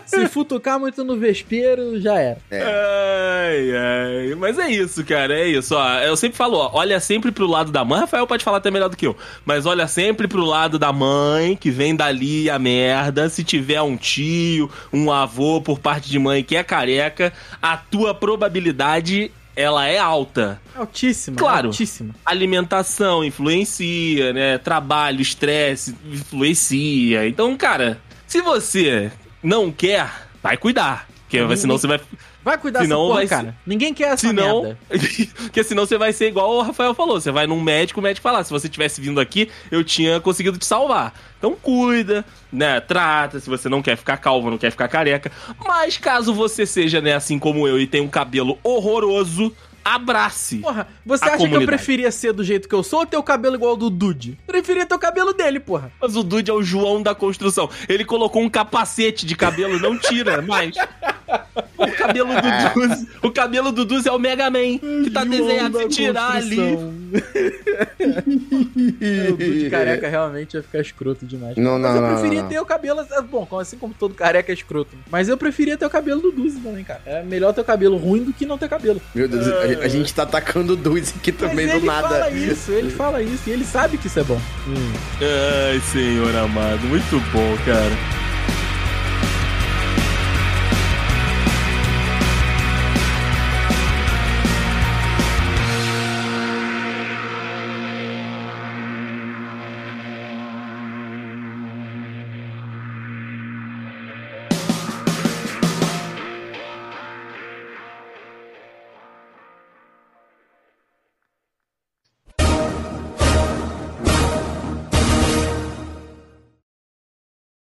Se futucar muito no vespeiro, já era. Ai, ai. Mas é isso, cara, é isso. Ó, eu sempre falo, ó, olha sempre pro lado da mãe. Rafael pode falar até melhor do que eu. Mas olha sempre pro lado da mãe, que vem dali a merda. Se tiver um tio, um avô por parte de mãe que é careca, a tua probabilidade ela é alta. Altíssima. Claro. Altíssima. Alimentação influencia, né? Trabalho, estresse influencia. Então, cara, se você não quer, vai cuidar. Porque Ninguém- senão você vai. Vai cuidar dessa Senão porra, vai cara. Ninguém quer essa Senão. merda. [laughs] Porque senão você vai ser igual o Rafael falou. Você vai num médico, o médico fala: "Ah, se você tivesse vindo aqui, eu tinha conseguido te salvar. Então cuida, né? Trata, se você não quer ficar calvo, não quer ficar careca. Mas caso você seja, né, assim como eu, e tenha um cabelo horroroso, abrace. Porra, você A acha que eu comunidade. preferia ser do jeito que eu sou ou ter o cabelo igual ao do Dude? Preferia ter o cabelo dele, porra. Mas o Dude é o João da construção. Ele colocou um capacete de cabelo, não tira mais. [laughs] O cabelo do Duz, o cabelo do Duz é o Mega Man, que tá desenhado se tirar ali. [laughs] O Dude careca realmente ia ficar escroto demais. Não, não, Mas eu não, preferia não. ter o cabelo. Bom, assim como todo careca é escroto. Mas eu preferia ter o cabelo do Duzi também, cara. É melhor ter o cabelo ruim do que não ter cabelo. Meu Deus, gente- a gente tá atacando o Duzi aqui também Mas do ele nada. fala isso, ele fala isso e ele sabe que isso é bom. Ai, senhor amado, muito bom, cara.